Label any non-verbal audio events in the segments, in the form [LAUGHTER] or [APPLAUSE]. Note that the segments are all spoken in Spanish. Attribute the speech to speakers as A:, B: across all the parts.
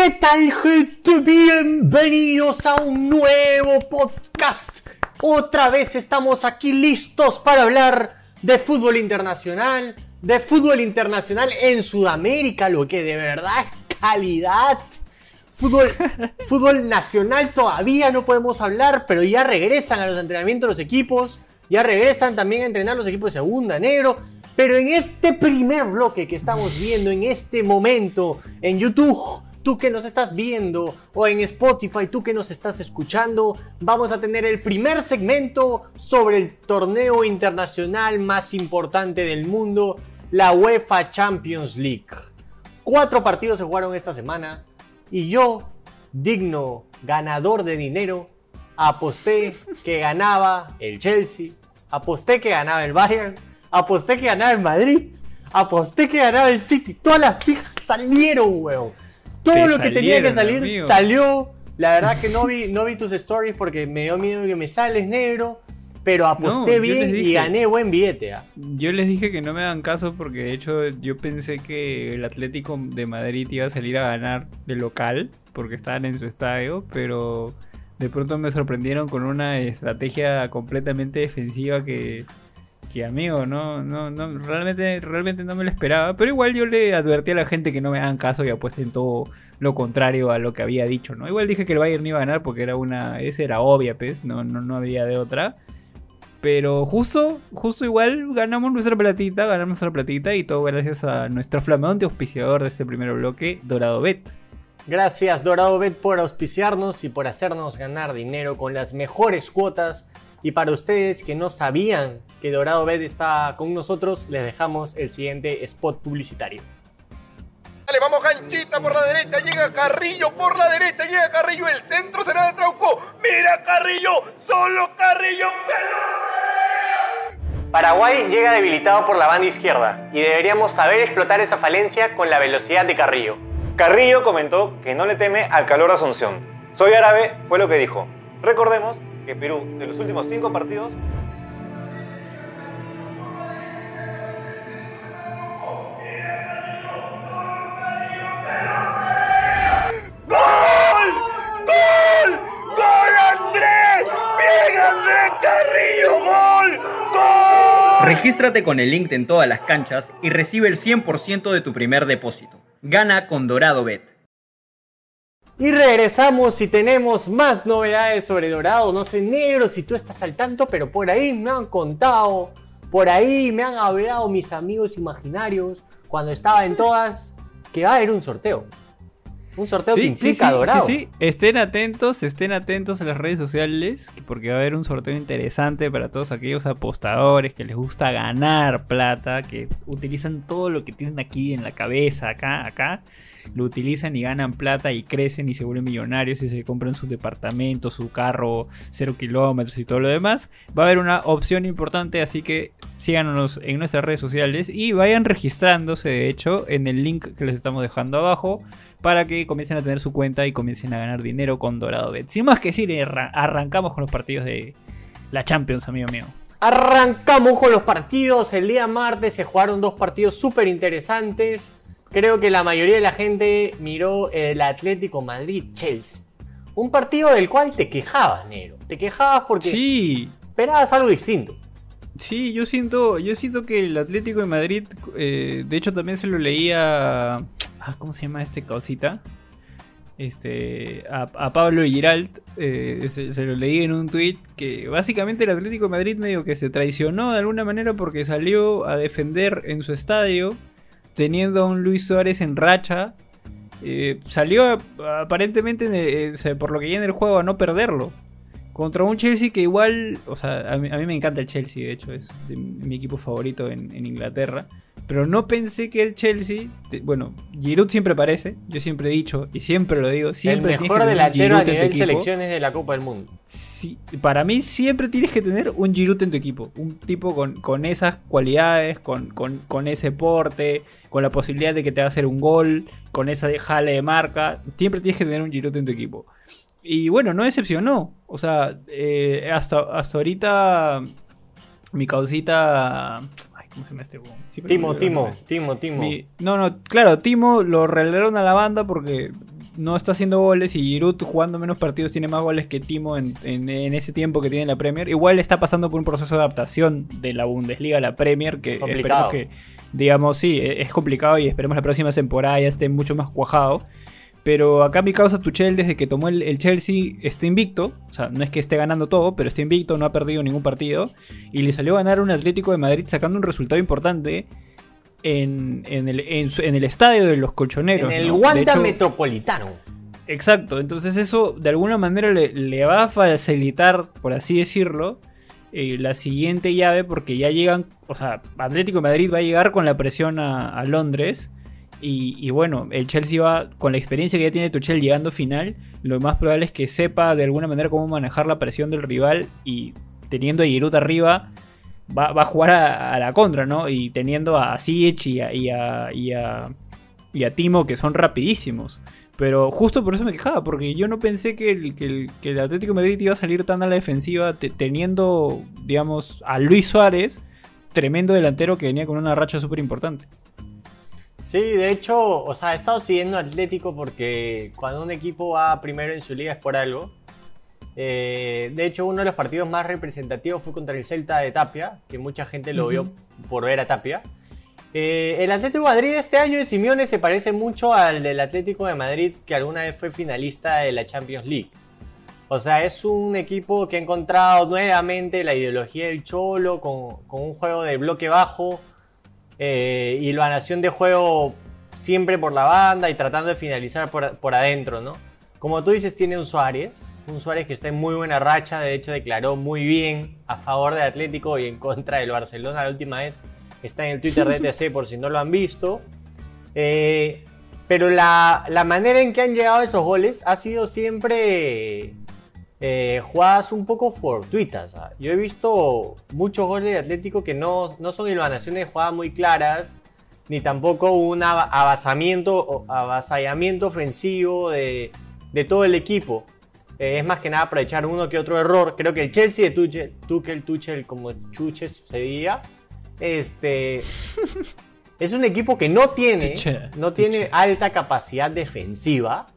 A: ¿Qué tal gente? Bienvenidos a un nuevo podcast. Otra vez estamos aquí listos para hablar de fútbol internacional, de fútbol internacional en Sudamérica, lo que de verdad es calidad. Fútbol, [LAUGHS] fútbol nacional todavía no podemos hablar, pero ya regresan a los entrenamientos los equipos, ya regresan también a entrenar los equipos de segunda, negro. Pero en este primer bloque que estamos viendo en este momento en YouTube, tú que nos estás viendo, o en Spotify, tú que nos estás escuchando, vamos a tener el primer segmento sobre el torneo internacional más importante del mundo, la UEFA Champions League. Cuatro partidos se jugaron esta semana y yo, digno ganador de dinero, aposté que ganaba el Chelsea, aposté que ganaba el Bayern, aposté que ganaba el Madrid, aposté que ganaba el City. Todas las fijas salieron, weón. Todo
B: Te
A: lo que tenía que salir
B: amigo.
A: salió. La verdad que no vi, no vi tus stories porque me dio miedo que me sales negro. Pero aposté bien y gané buen billete. ¿ah?
B: Yo les dije que no me hagan caso porque de hecho yo pensé que el Atlético de Madrid iba a salir a ganar de local porque estaban en su estadio, pero de pronto me sorprendieron con una estrategia completamente defensiva que, que amigo, no, no, no, realmente, realmente no me lo esperaba, pero igual yo le advertí a la gente que no me hagan caso y apuesten todo lo contrario a lo que había dicho, ¿no? Igual dije que el Bayern iba a ganar porque era una, esa era obvia, pues, no, no, no había de otra. Pero justo, justo igual ganamos nuestra platita, ganamos nuestra platita y todo gracias a nuestro flamante auspiciador de este primer bloque, Dorado Bet.
A: Gracias Dorado Bet por auspiciarnos y por hacernos ganar dinero con las mejores cuotas. Y para ustedes que no sabían que Dorado Bet está con nosotros, les dejamos el siguiente spot publicitario.
C: Dale, vamos ganchita por la derecha, llega Carrillo por la derecha, llega Carrillo, el centro será de Trauco. Mira Carrillo, solo Carrillo.
A: Paraguay llega debilitado por la banda izquierda y deberíamos saber explotar esa falencia con la velocidad de Carrillo.
D: Carrillo comentó que no le teme al calor de Asunción. Soy árabe, fue lo que dijo. Recordemos que Perú, de los últimos cinco partidos,
E: Regístrate con el link en todas las canchas y recibe el 100% de tu primer depósito. Gana con Dorado Bet.
A: Y regresamos y tenemos más novedades sobre Dorado. No sé, negro, si tú estás al tanto, pero por ahí me han contado, por ahí me han hablado mis amigos imaginarios cuando estaba en todas que va a haber un sorteo. Un sorteo que implica Dorado.
B: sí, sí. Estén atentos, estén atentos a las redes sociales, que- porque va a haber un sorteo interesante para todos aquellos apostadores que les gusta ganar plata, que utilizan todo lo que tienen aquí en la cabeza, acá, acá, lo utilizan y ganan plata y crecen y se vuelven millonarios y se compran su departamento, su carro, cero kilómetros y todo lo demás. Va a haber una opción importante, así que síganos en nuestras redes sociales y vayan registrándose, de hecho, en el link que les estamos dejando abajo para que comiencen a tener su cuenta y comiencen a ganar dinero con Dorado Bet. Sin más que decir, arra- arrancamos con los partidos de la Champions, amigo mío.
A: Arrancamos con los partidos. El día martes se jugaron dos partidos súper interesantes. Creo que la mayoría de la gente miró el Atlético Madrid-Chelsea. Un partido del cual te quejabas, Nero. Te quejabas porque
B: Sí,
A: esperabas algo distinto.
B: Sí, yo siento, yo siento que el Atlético de Madrid, eh, de hecho también se lo leía, ah, ¿cómo se llama este causita? Este, a, Pablo Giralt, eh, se, lo leí en un tweet que básicamente el Atlético de Madrid medio que se traicionó de alguna manera porque salió a defender en su estadio, teniendo a un Luis Suárez en racha, eh, salió aparentemente, eh, por lo que ya en el juego, a no perderlo. Contra un Chelsea que igual, o sea, a mí, me encanta el Chelsea, de hecho, es mi equipo favorito en Inglaterra. Pero no pensé que el Chelsea, bueno, Giroud siempre aparece, yo siempre he dicho y siempre lo digo, siempre
A: el mejor delantero a nivel selecciones de la Copa del Mundo.
B: Sí, para mí siempre tienes que tener un Giroud en tu equipo. Un tipo con, con esas cualidades, con, con- con ese porte, con la posibilidad de que te va a hacer un gol, con esa jale de marca. Siempre tienes que tener un Giroud en tu equipo. Y bueno, no decepcionó. O sea, eh, hasta, hasta ahorita mi causita... Ay, ¿cómo se llama este?
A: Timo, Timo. Timo, Timo.
B: No, no, claro, Timo lo relegaron a la banda porque no está haciendo goles y Giroud jugando menos partidos tiene más goles que Timo en, en- en ese tiempo que tiene en la Premier, igual está pasando por un proceso de adaptación de la Bundesliga a la Premier que
A: Complicado.
B: esperemos que, digamos, sí, e- es complicado y esperemos la próxima temporada ya esté mucho más cuajado. Pero acá mi causa Tuchel, desde que tomó el, el Chelsea, está invicto. O sea, no es que esté ganando todo, pero está invicto, no ha perdido ningún partido. Y le salió a ganar un Atlético de Madrid sacando un resultado importante en, en el, en el estadio de los colchoneros.
A: En el
B: ¿no?
A: Wanda
B: hecho-
A: Metropolitano.
B: Exacto, entonces eso de alguna manera le, le va a facilitar, por así decirlo, eh, la siguiente llave porque ya llegan, o sea, Atlético de Madrid va a llegar con la presión a, a Londres y, bueno, el Chelsea va con la experiencia que ya tiene Tuchel llegando final, lo más probable es que sepa de alguna manera cómo manejar la presión del rival y teniendo a Giroud arriba va, a jugar a, la contra, ¿no? Y teniendo a Ziyech y a, Timo que son rapidísimos. Pero justo por eso me quejaba, porque yo no pensé que el, que el, que el Atlético de Madrid iba a salir tan a la defensiva te- teniendo, digamos, a Luis Suárez, tremendo delantero que venía con una racha súper importante.
A: Sí, de hecho, o sea, he estado siguiendo Atlético porque cuando un equipo va primero en su liga es por algo. Eh, de hecho, uno de los partidos más representativos fue contra el Celta de Tapia, que mucha gente lo vio por ver a Tapia. Eh, el Atlético de Madrid este año de Simeone se parece mucho al del Atlético de Madrid que alguna vez fue finalista de la Champions League. O sea, es un equipo que ha encontrado nuevamente la ideología del Cholo con, con un juego de bloque bajo eh, y la nación de juego siempre por la banda y tratando de finalizar por, por adentro, ¿no? Como tú dices, tiene un Suárez, un Suárez que está en muy buena racha, de hecho declaró muy bien a favor del Atlético y en contra del Barcelona la última vez. Está en el Twitter de ETC por si no lo han visto. Eh, pero la, la manera en que han llegado esos goles ha sido siempre eh, jugadas un poco fortuitas. ¿ah? Yo he visto muchos goles de Atlético que no, no son hilvanaciones de jugadas muy claras, ni tampoco un ava- avasamiento, avasallamiento ofensivo de, de todo el equipo. Eh, es más que nada aprovechar uno que otro error. Creo que el Chelsea de Tuchel, Tuchel, Tuchel como Chuches se diga, este, [LAUGHS] es un equipo que no tiene, no tiene alta capacidad defensiva,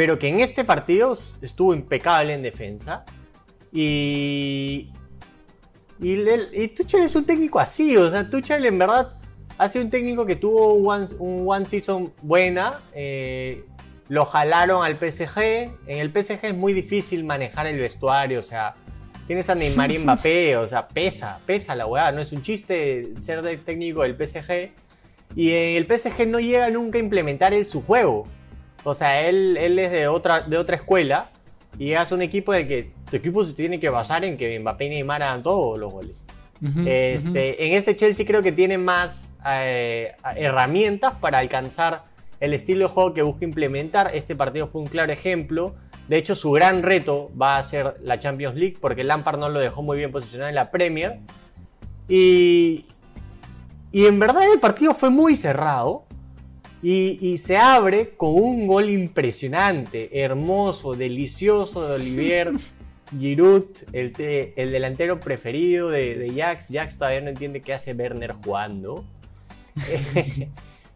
A: pero que en este partido estuvo impecable en defensa. Y, y, y Tuchel es un técnico así, o sea, Tuchel en verdad hace un técnico que tuvo un one, un one season buena. eh, lo jalaron al PSG. En el PSG es muy difícil manejar el vestuario, o sea, tienes a Neymar y [LAUGHS] Mbappé, o sea, pesa, pesa la weá, no es un chiste ser de técnico del PSG. Y el PSG no llega nunca a implementar él su juego. O sea, él, él es de otra, de otra escuela y llegas a un equipo en el que tu equipo se tiene que basar en que Mbappé y Neymar hagan todos los goles. Este, En este Chelsea creo que tiene más eh, herramientas para alcanzar el estilo de juego que busca implementar. Este partido fue un claro ejemplo. De hecho, su gran reto va a ser la Champions League porque Lampard no lo dejó muy bien posicionado en la Premier. Y, y en verdad el partido fue muy cerrado. Y, y se abre con un gol impresionante, hermoso, delicioso de Olivier [LAUGHS] Giroud, el, te- el delantero preferido de, de Jax. Jax todavía no entiende qué hace Werner jugando. [LAUGHS]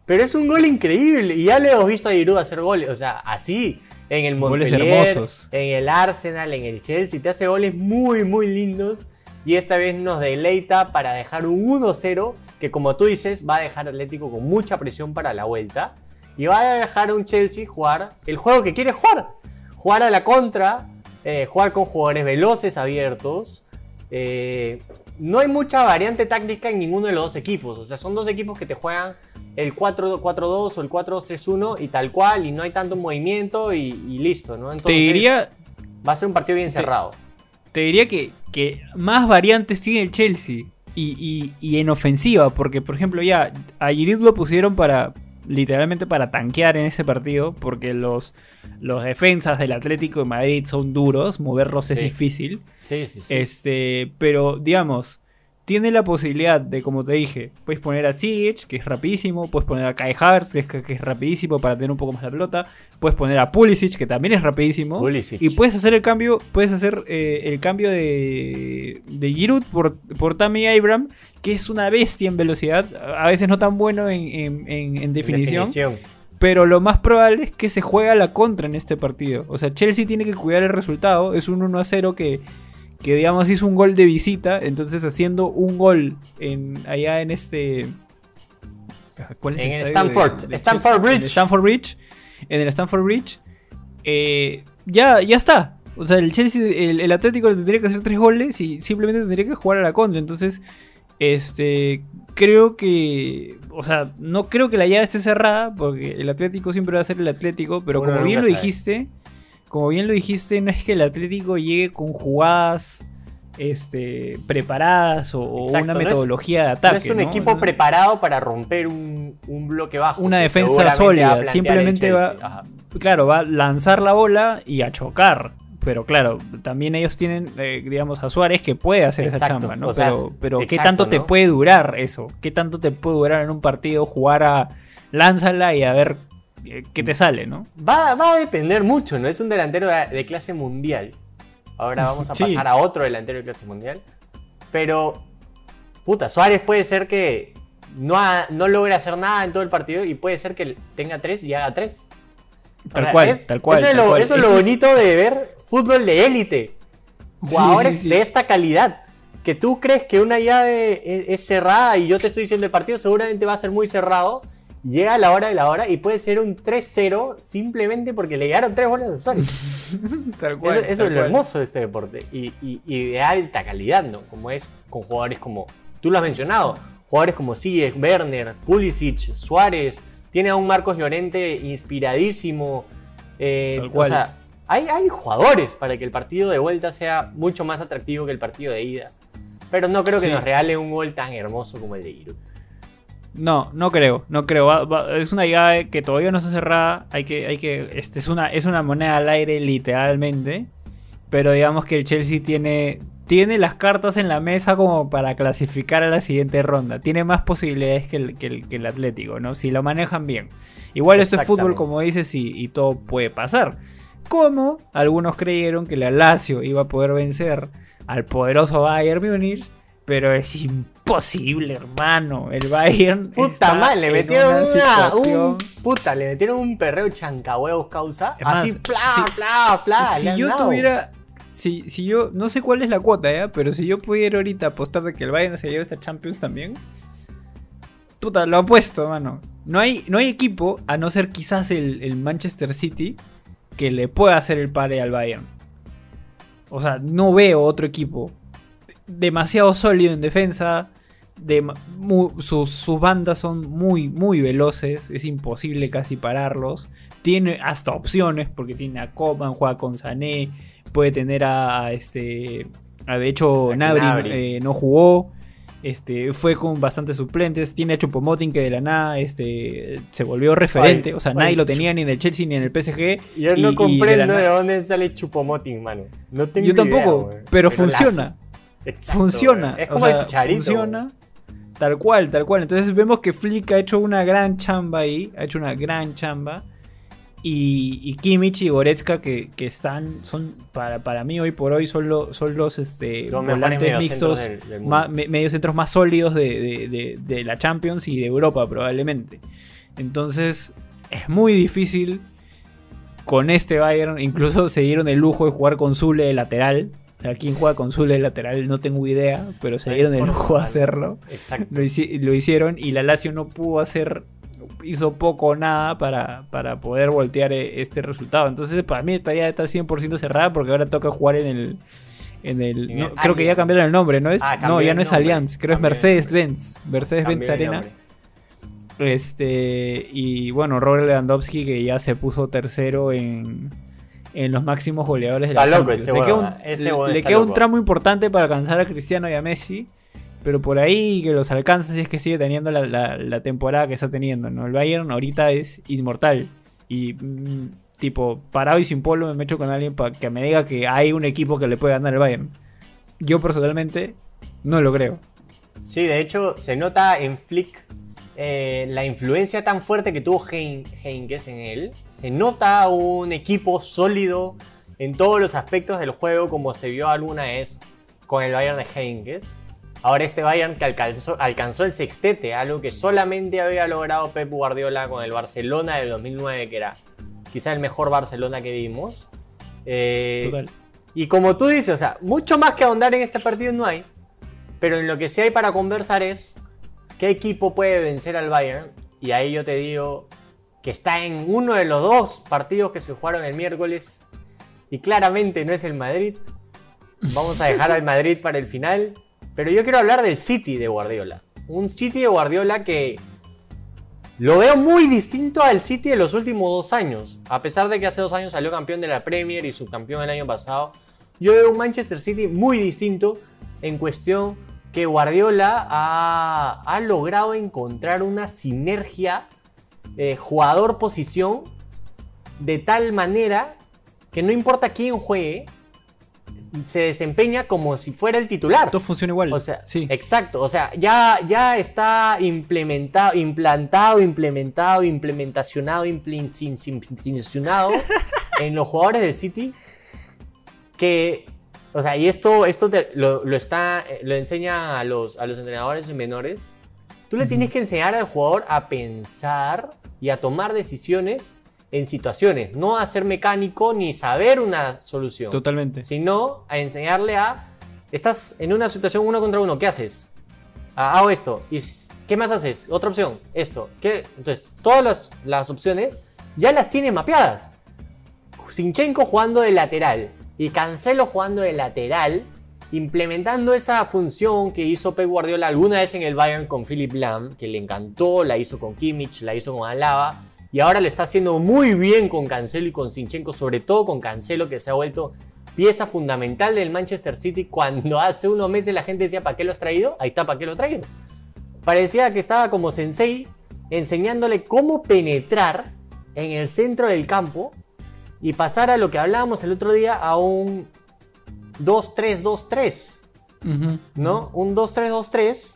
A: Pero es un gol increíble. Y ya le hemos visto a Giroud hacer goles. O sea, así. En el Montpellier, en el Arsenal, en el Chelsea. Te hace goles muy, muy lindos. Y esta vez nos deleita para dejar un 1-0. Que como tú dices, va a dejar Atlético con mucha presión para la vuelta. Y va a dejar a un Chelsea jugar el juego que quiere jugar. Jugar a la contra. eh, jugar con jugadores veloces, abiertos. Eh, no hay mucha variante táctica en ninguno de los dos equipos. O sea, son dos equipos que te juegan el 4-4-2 o el 4-2-3-1 y tal cual. Y no hay tanto movimiento y, y listo, ¿no?
B: Te
A: Entonces,
B: diría,
A: va a ser un partido bien cerrado.
B: te diría que, que más variantes tiene el Chelsea. Y, y- y en ofensiva, porque por ejemplo ya a Giroud lo pusieron para literalmente para tanquear en ese partido, porque los, los defensas del Atlético de Madrid son duros, moverlos es difícil.
A: Sí, sí, sí.
B: Este, pero digamos, tiene la posibilidad de, como te dije, puedes poner a Ziyech, que es rapidísimo, puedes poner a Kai Havertz, que es, que es rapidísimo para tener un poco más la pelota, puedes poner a Pulisic, que también es rapidísimo,
A: Pulisic.
B: y puedes hacer el cambio, puedes hacer eh, el cambio de, de Giroud por, por Tammy Abraham, que es una bestia en velocidad, a veces no tan bueno en, en- en- en definición,
A: Definición.
B: Pero lo más probable es que se juega la contra en este partido. O sea, Chelsea tiene que cuidar el resultado. Es un 1 a 0 que, que digamos, hizo un gol de visita. Entonces, haciendo un gol en, allá en este. ¿Cuál es
A: En
B: el de- de
A: Stamford
B: Chelsea? En el
A: Bridge.
B: Stamford Bridge. En el Stamford Bridge. eh, ya, ya está. O sea, el Chelsea, el, el Atlético tendría que hacer tres goles y simplemente tendría que jugar a la contra. Entonces, este, creo que, o sea, no creo que la llave esté cerrada porque el Atlético siempre va a ser el Atlético, pero como bien lo
A: sabe.
B: Como bien lo dijiste, no es que el Atlético llegue con jugadas este, preparadas o,
A: Exacto,
B: una
A: no es-
B: metodología de ataque.
A: no es un
B: ¿no?
A: equipo
B: No-
A: preparado para romper un, un bloque bajo.
B: Una defensa
A: va
B: sólida, simplemente va-.
A: Ajá.
B: claro, va a lanzar la bola y a chocar. Pero claro, también ellos tienen, eh, digamos, a Suárez que puede hacer esa chamba, ¿no?
A: o sea,
B: pero, pero ¿qué tanto te puede durar eso? ¿Qué tanto te puede durar en un partido jugar a lánzala y a ver eh, qué te sale, ¿no?
A: Va, va a depender mucho, ¿no? Es un delantero de, de clase mundial. Ahora vamos a
B: Sí.
A: pasar a otro delantero de clase mundial. Pero, puta, Suárez puede ser que no, ha- no logre hacer nada en todo el partido y puede ser que tenga tres y haga tres. O
B: Tal
A: sea,
B: cual,
A: es-
B: tal cual.
A: Eso es lo,
B: cual.
A: eso es lo
B: Eso es-
A: bonito de ver fútbol de élite. Jugadores
B: sí, sí.
A: de esta calidad. Que tú crees que una llave es, es cerrada y yo te estoy diciendo el partido seguramente va a ser muy cerrado. Llega la hora de la hora y puede ser un 3-0 simplemente porque le llegaron tres goles de Suárez. [LAUGHS]
B: Tal cual,
A: eso eso
B: tal
A: es lo
B: cual.
A: hermoso de este deporte. Y, y- y de alta calidad, ¿no? Como es con jugadores como. Tú lo has mencionado. Jugadores como Ziyech, Werner, Pulisic, Suárez. Tiene a un Marcos Llorente inspiradísimo. eh,
B: Tal
A: o sea, hay, hay jugadores para que el partido de vuelta sea mucho más atractivo que el partido de ida. Pero no creo que
B: Sí.
A: nos regale un gol tan hermoso como el de Giroud.
B: No, no creo, no creo. Va- va- es una llave que todavía no está cerrada. Hay que, hay que, este es una, es una moneda al aire literalmente. Pero digamos que el Chelsea tiene, tiene las cartas en la mesa como para clasificar a la siguiente ronda. Tiene más posibilidades que el, que el, que el Atlético, ¿no? Si lo manejan bien. Igual esto es fútbol, como dices, y, y todo puede pasar. Como algunos creyeron que la Lazio iba a poder vencer al poderoso Bayern Múnich. Pero es imposible, hermano. El Bayern.
A: Puta madre, le metieron
B: una situación-
A: un, puta, le metieron un perreo chancahuevos causa. Así, pla,
B: si-
A: pla, pla.
B: si yo tuviera. Si, si yo. No sé cuál es la cuota, ¿ya? Pero si yo pudiera ahorita apostar de que el Bayern se lleve esta Champions también. Puta, lo apuesto, mano. No hay, no hay equipo, a no ser quizás el, el Manchester City, que le pueda hacer el pare al Bayern. O sea, no veo otro equipo demasiado sólido en defensa. De, sus, sus bandas son muy, muy veloces. Es imposible casi pararlos. Tiene hasta opciones porque tiene a Coman, juega con Sané. Puede tener a, a este. a- de hecho,
A: A
B: Nabri eh, no jugó. Este, fue con bastantes suplentes. Tiene a Chupomoting que de la nada este, se volvió referente.
A: Ay,
B: o sea,
A: ay,
B: nadie lo tenía ni en el Chelsea ni en el PSG.
A: Yo
B: y-
A: no comprendo de, dónde sale Chupomoting, mano. No tengo
B: Yo tampoco, pero funciona.
A: Exacto,
B: funciona.
A: Es
B: o
A: como
B: sea,
A: el chicharito.
B: Funciona. Tal cual, tal cual. Entonces vemos que Flick ha hecho una gran chamba ahí. Ha hecho una gran chamba. Y, y Kimmich y Goretzka que, que están, son, para, para mí hoy por hoy, son, lo- son los este,
A: Los
B: volantes mixtos,
A: del- del
B: me- mediocentros más sólidos de, de- de- de la Champions y de Europa probablemente. Entonces es muy difícil con este Bayern. Incluso se dieron el lujo de jugar con Zule de lateral. Sea, ¿quién juega con Zule de lateral? No tengo idea, pero se dieron el lujo de
A: mano.
B: hacerlo.
A: Exacto.
B: Lo, hici- lo hicieron y la Lazio no pudo hacer, hizo poco o nada para, para poder voltear eh, este resultado. Entonces para mí ya está 100% cerrada porque ahora toca jugar en el... En el,
A: En
B: no,
A: el
B: creo que ya cambiaron el nombre, ¿no es?
A: Ah,
B: no, ya no es Allianz, creo es. Mercedes-Benz, Mercedes-Benz Arena. Este, y bueno, Robert Lewandowski que ya se puso tercero en, en los máximos goleadores
A: Está
B: de la
A: loco
B: Champions.
A: ese
B: le queda
A: huevón,
B: un,
A: ese
B: le- queda un tramo importante para alcanzar a Cristiano y a Messi, pero por ahí que los alcanza si es que sigue teniendo la, la- la temporada que está teniendo. ¿no? El Bayern ahorita es inmortal y mm, tipo parado y sin polo me meto con alguien para que me diga que hay un equipo que le puede ganar al Bayern. Yo personalmente no lo creo.
A: Sí, de hecho, se nota en Flick eh, la influencia tan fuerte que tuvo Hein- Heinkes en él. Se nota un equipo sólido en todos los aspectos del juego, como se vio alguna vez con el Bayern de Heinkes. Ahora este Bayern que alcanzó, alcanzó el sextete, algo que solamente había logrado Pep Guardiola con el Barcelona del 2009, que era quizá el mejor Barcelona que vimos. Eh,
B: Total.
A: y como tú dices, o sea, mucho más que ahondar en este partido no hay. Pero en lo que sí hay para conversar es qué equipo puede vencer al Bayern. Y ahí yo te digo que está en uno de los dos partidos que se jugaron el miércoles. Y claramente no es el Madrid. Vamos a dejar al [LAUGHS] Madrid para el final. Pero yo quiero hablar del City de Guardiola. Un City de Guardiola que lo veo muy distinto al City de los últimos dos años. A pesar de que hace dos años salió campeón de la Premier y subcampeón el año pasado. Yo veo un Manchester City muy distinto en cuestión que Guardiola ha, ha logrado encontrar una sinergia eh, jugador-posición de tal manera que no importa quién juegue, se desempeña como si fuera el titular.
B: Todo funciona igual.
A: O sea,
B: sí.
A: exacto. O sea, ya, ya está implementado, implantado, implementado, implementacionado, implementacionado en los jugadores del City. Que, o sea, y esto, esto te- lo, lo está, lo enseña a los, a los entrenadores menores. Tú le tienes que enseñar al jugador a pensar y a tomar decisiones en situaciones, no a ser mecánico ni saber una solución
B: Totalmente.
A: sino a enseñarle a. Estás en una situación uno contra uno, ¿qué haces? Ah, hago esto. ¿Y qué más haces? Otra opción, esto. ¿Qué? Entonces, todas las, las opciones ya las tiene mapeadas. Sinchenko jugando de lateral y Cancelo jugando de lateral, implementando esa función que hizo Pep Guardiola alguna vez en el Bayern con Philip Lahm, que le encantó, la hizo con Kimmich, la hizo con Alaba, y ahora lo está haciendo muy bien con Cancelo y con Sinchenko, sobre todo con Cancelo, que se ha vuelto pieza fundamental del Manchester City cuando hace unos meses la gente decía, ¿para qué lo has traído? Ahí está, ¿para qué lo traigo? Parecía que estaba como sensei enseñándole cómo penetrar en el centro del campo y pasar a lo que hablábamos el otro día a un 2-3-2-3,
B: Ujú.
A: ¿no? Un 2-3-2-3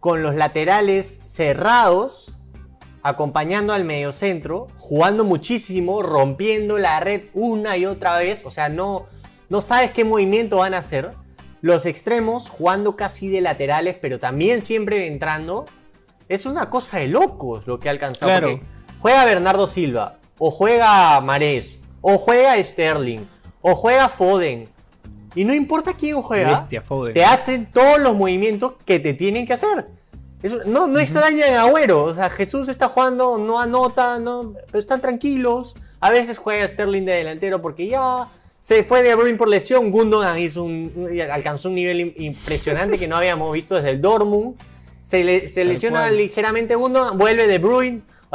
A: con los laterales cerrados, acompañando al mediocentro, jugando muchísimo, rompiendo la red una y otra vez, o sea, no, no sabes qué movimiento van a hacer. Los extremos jugando casi de laterales, pero también siempre entrando. Es una cosa de locos lo que ha alcanzado.
B: Claro.
A: porque juega Bernardo Silva, o juega Marés, o juega Sterling, o juega Foden. Y no importa quién juega,
B: Bestia, Foden.
A: te hacen todos los movimientos que te tienen que hacer. Eso- no, no extraña en Agüero. O sea, Jesús está jugando, no anota, no, pero están tranquilos. A veces juega Sterling de delantero porque ya se fue de Bruyne por lesión. Gundogan hizo un, alcanzó un nivel im- impresionante que no habíamos visto desde el Dortmund. Se, le- se lesiona
B: cual.
A: ligeramente Gundogan, vuelve de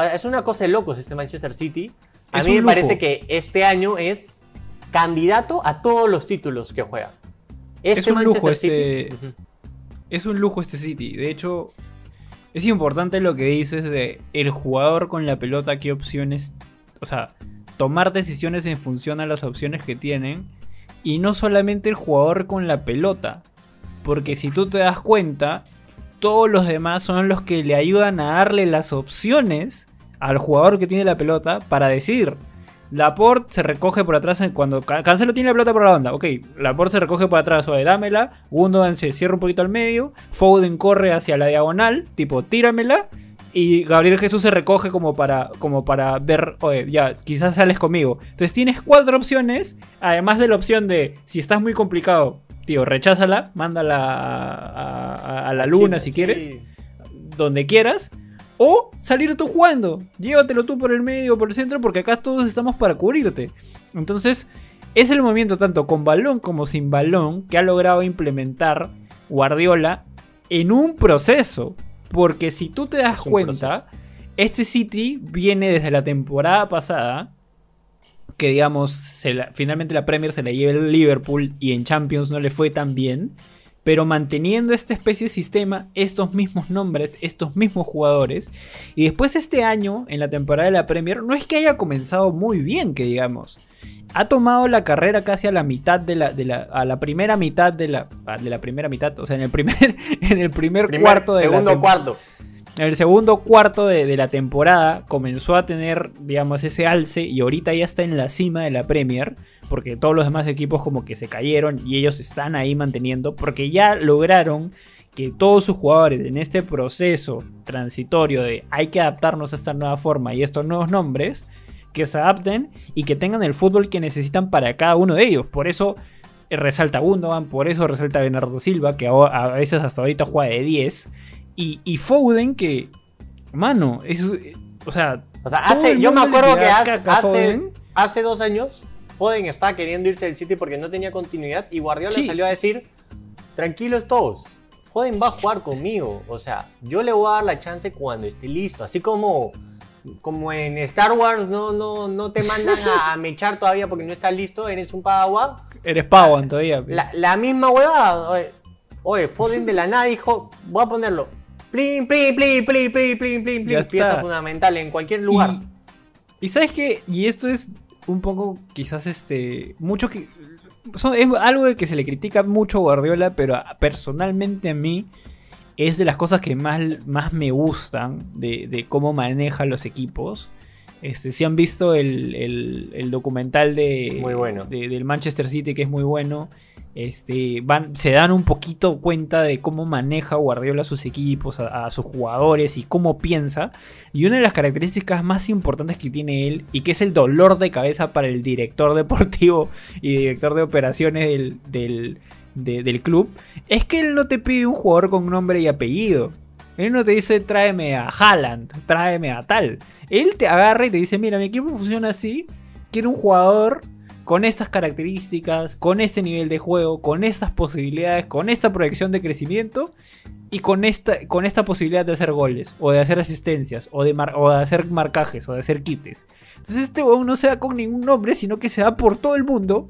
A: sea, Es una cosa de locos este Manchester City. A mí me
B: lujo.
A: parece que este año es candidato a todos los títulos que juega. Este
B: Es un
A: Manchester
B: lujo
A: City.
B: este-
A: Ujú.
B: Es un lujo este City. De hecho, es importante lo que dices de el jugador con la pelota, qué opciones. O sea, tomar decisiones en función a las opciones que tienen. Y no solamente el jugador con la pelota. Porque si tú te das cuenta, todos los demás son los que le ayudan a darle las opciones al jugador que tiene la pelota para decidir. Laporte se recoge por atrás cuando Ca- Cancelo tiene la pelota por la banda. Ok, Laporte se recoge por atrás, oye, dámela. Gundogan se cierra un poquito al medio. Foden corre hacia la diagonal, tipo, tíramela. Y Gabriel Jesús se recoge como para, como para ver, oye, ya, quizás sales conmigo. Entonces tienes cuatro opciones, además de la opción de, si estás muy complicado, tío, recházala, mándala a, a- a la luna si
A: Sí.
B: quieres donde quieras. O salir tú jugando. Llévatelo tú por el medio o por el centro porque acá todos estamos para cubrirte. Entonces, es el movimiento tanto con balón como sin balón que ha logrado implementar Guardiola en un proceso. Porque si tú te das cuenta, este City viene desde la temporada pasada. Que digamos, se la- finalmente la Premier se la lleva el Liverpool y en Champions no le fue tan bien pero manteniendo esta especie de sistema, estos mismos nombres, estos mismos jugadores. Y después este año, en la temporada de la Premier, no es que haya comenzado muy bien, que digamos. Ha tomado la carrera casi a la mitad de la, de la, a la primera mitad de la, de la primera mitad, o sea, en el primer, [LAUGHS] en el primer,
A: Primer-
B: cuarto de
A: segundo cuarto.
B: en el segundo cuarto de, de la temporada comenzó a tener, digamos, ese alce y ahorita ya está en la cima de la Premier, porque todos los demás equipos como que se cayeron y ellos están ahí manteniendo, porque ya lograron que todos sus jugadores en este proceso transitorio de hay que adaptarnos a esta nueva forma y estos nuevos nombres, que se adapten y que tengan el fútbol que necesitan para cada uno de ellos. Por eso eh, resalta Gundogan, por eso resalta Bernardo Silva, que a veces hasta ahorita juega de 10. Y, y Foden, que, mano, es, o sea...
A: O sea, hace, yo me acuerdo que hace, hace, dos años Foden estaba queriendo irse del City porque no tenía continuidad y Guardiola salió a decir, tranquilos todos, Foden va a jugar conmigo. O sea, yo le voy a dar la chance cuando esté listo. Así como como en Star Wars no, no, no te mandan a, mechar todavía porque no estás listo, eres un padawan.
B: Eres padawan todavía.
A: La, misma huevada. Oye, Foden de la nada dijo, voy a ponerlo. Plin, plin, plin, plin, plin, plin, plin. Pieza fundamental en cualquier lugar.
B: Y, sabes qué, y esto es un poco quizás este, mucho que... es algo de que se le critica mucho a Guardiola, pero personalmente a mí es de las cosas que más, más me gustan de, cómo maneja los equipos. Este, si han visto el, documental de, del Manchester City, que es muy bueno, este, se dan un poquito cuenta de cómo maneja Guardiola a sus equipos, a, sus jugadores y cómo piensa. Y una de las características más importantes que tiene él, y que es el dolor de cabeza para el director deportivo y director de operaciones del, del club, es que él no te pide un jugador con nombre y apellido. Él no te dice tráeme a Haaland, tráeme a tal. Él te agarra y te dice, mira, mi equipo funciona así, quiero un jugador con estas características, con este nivel de juego, con estas posibilidades, con esta proyección de crecimiento y con esta, con esta posibilidad de hacer goles, o de hacer asistencias, o de, o de hacer marcajes, o de hacer quites. Entonces este juego no se da con ningún nombre, sino que se da por todo el mundo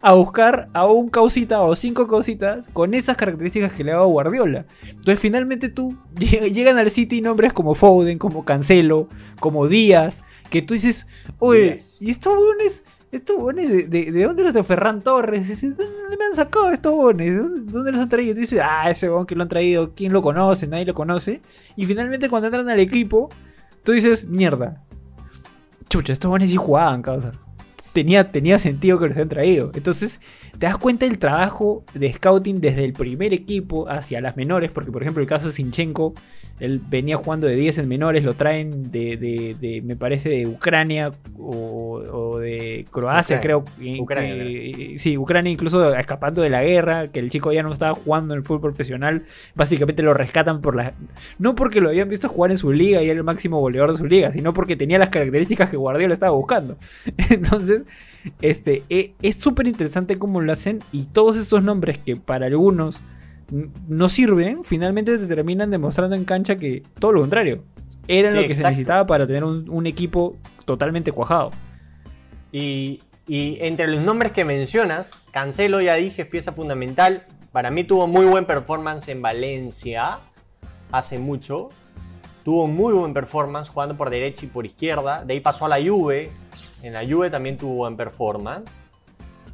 B: a buscar a un causita o cinco causitas con esas características que le daba Guardiola. Entonces finalmente tú [LAUGHS] llegan al City nombres como Foden, como Cancelo, como Díaz, que tú dices, oye, ¿y estos bones? ¿Estos bones de, de, dónde los de Ferran Torres? ¿De dónde me han sacado estos bones? ¿Dónde los han traído? Tú dices, ah, ese bon que lo han traído, ¿quién lo conoce? Nadie lo conoce. Y finalmente cuando entran al equipo, tú dices, mierda. Chucha, estos bones sí jugaban, causa tenía, tenía sentido que los hayan traído. Entonces, te das cuenta del trabajo de scouting desde el primer equipo hacia las menores, porque por ejemplo el caso de Sinchenko, él venía jugando de 10 en menores, lo traen de, de, me parece, de Ucrania o, de Croacia, creo. Ucrania. sí, Ucrania incluso escapando de la guerra, que el chico ya no estaba jugando en el fútbol profesional, básicamente lo rescatan por la... No porque lo habían visto jugar en su liga y era el máximo goleador de su liga, sino porque tenía las características que Guardiola estaba buscando. [LAUGHS] Entonces, este, e, es súper interesante cómo lo hacen y todos estos nombres que para algunos no sirven, finalmente te terminan demostrando en cancha que todo lo contrario. Era lo que se necesitaba para tener un, equipo totalmente cuajado.
A: Y, entre los nombres que mencionas, Cancelo, ya dije, es pieza fundamental. Para mí tuvo muy buen performance en Valencia hace mucho. Tuvo muy buen performance jugando por derecha y por izquierda. De ahí pasó a la Juve. En la Juve también tuvo buen performance.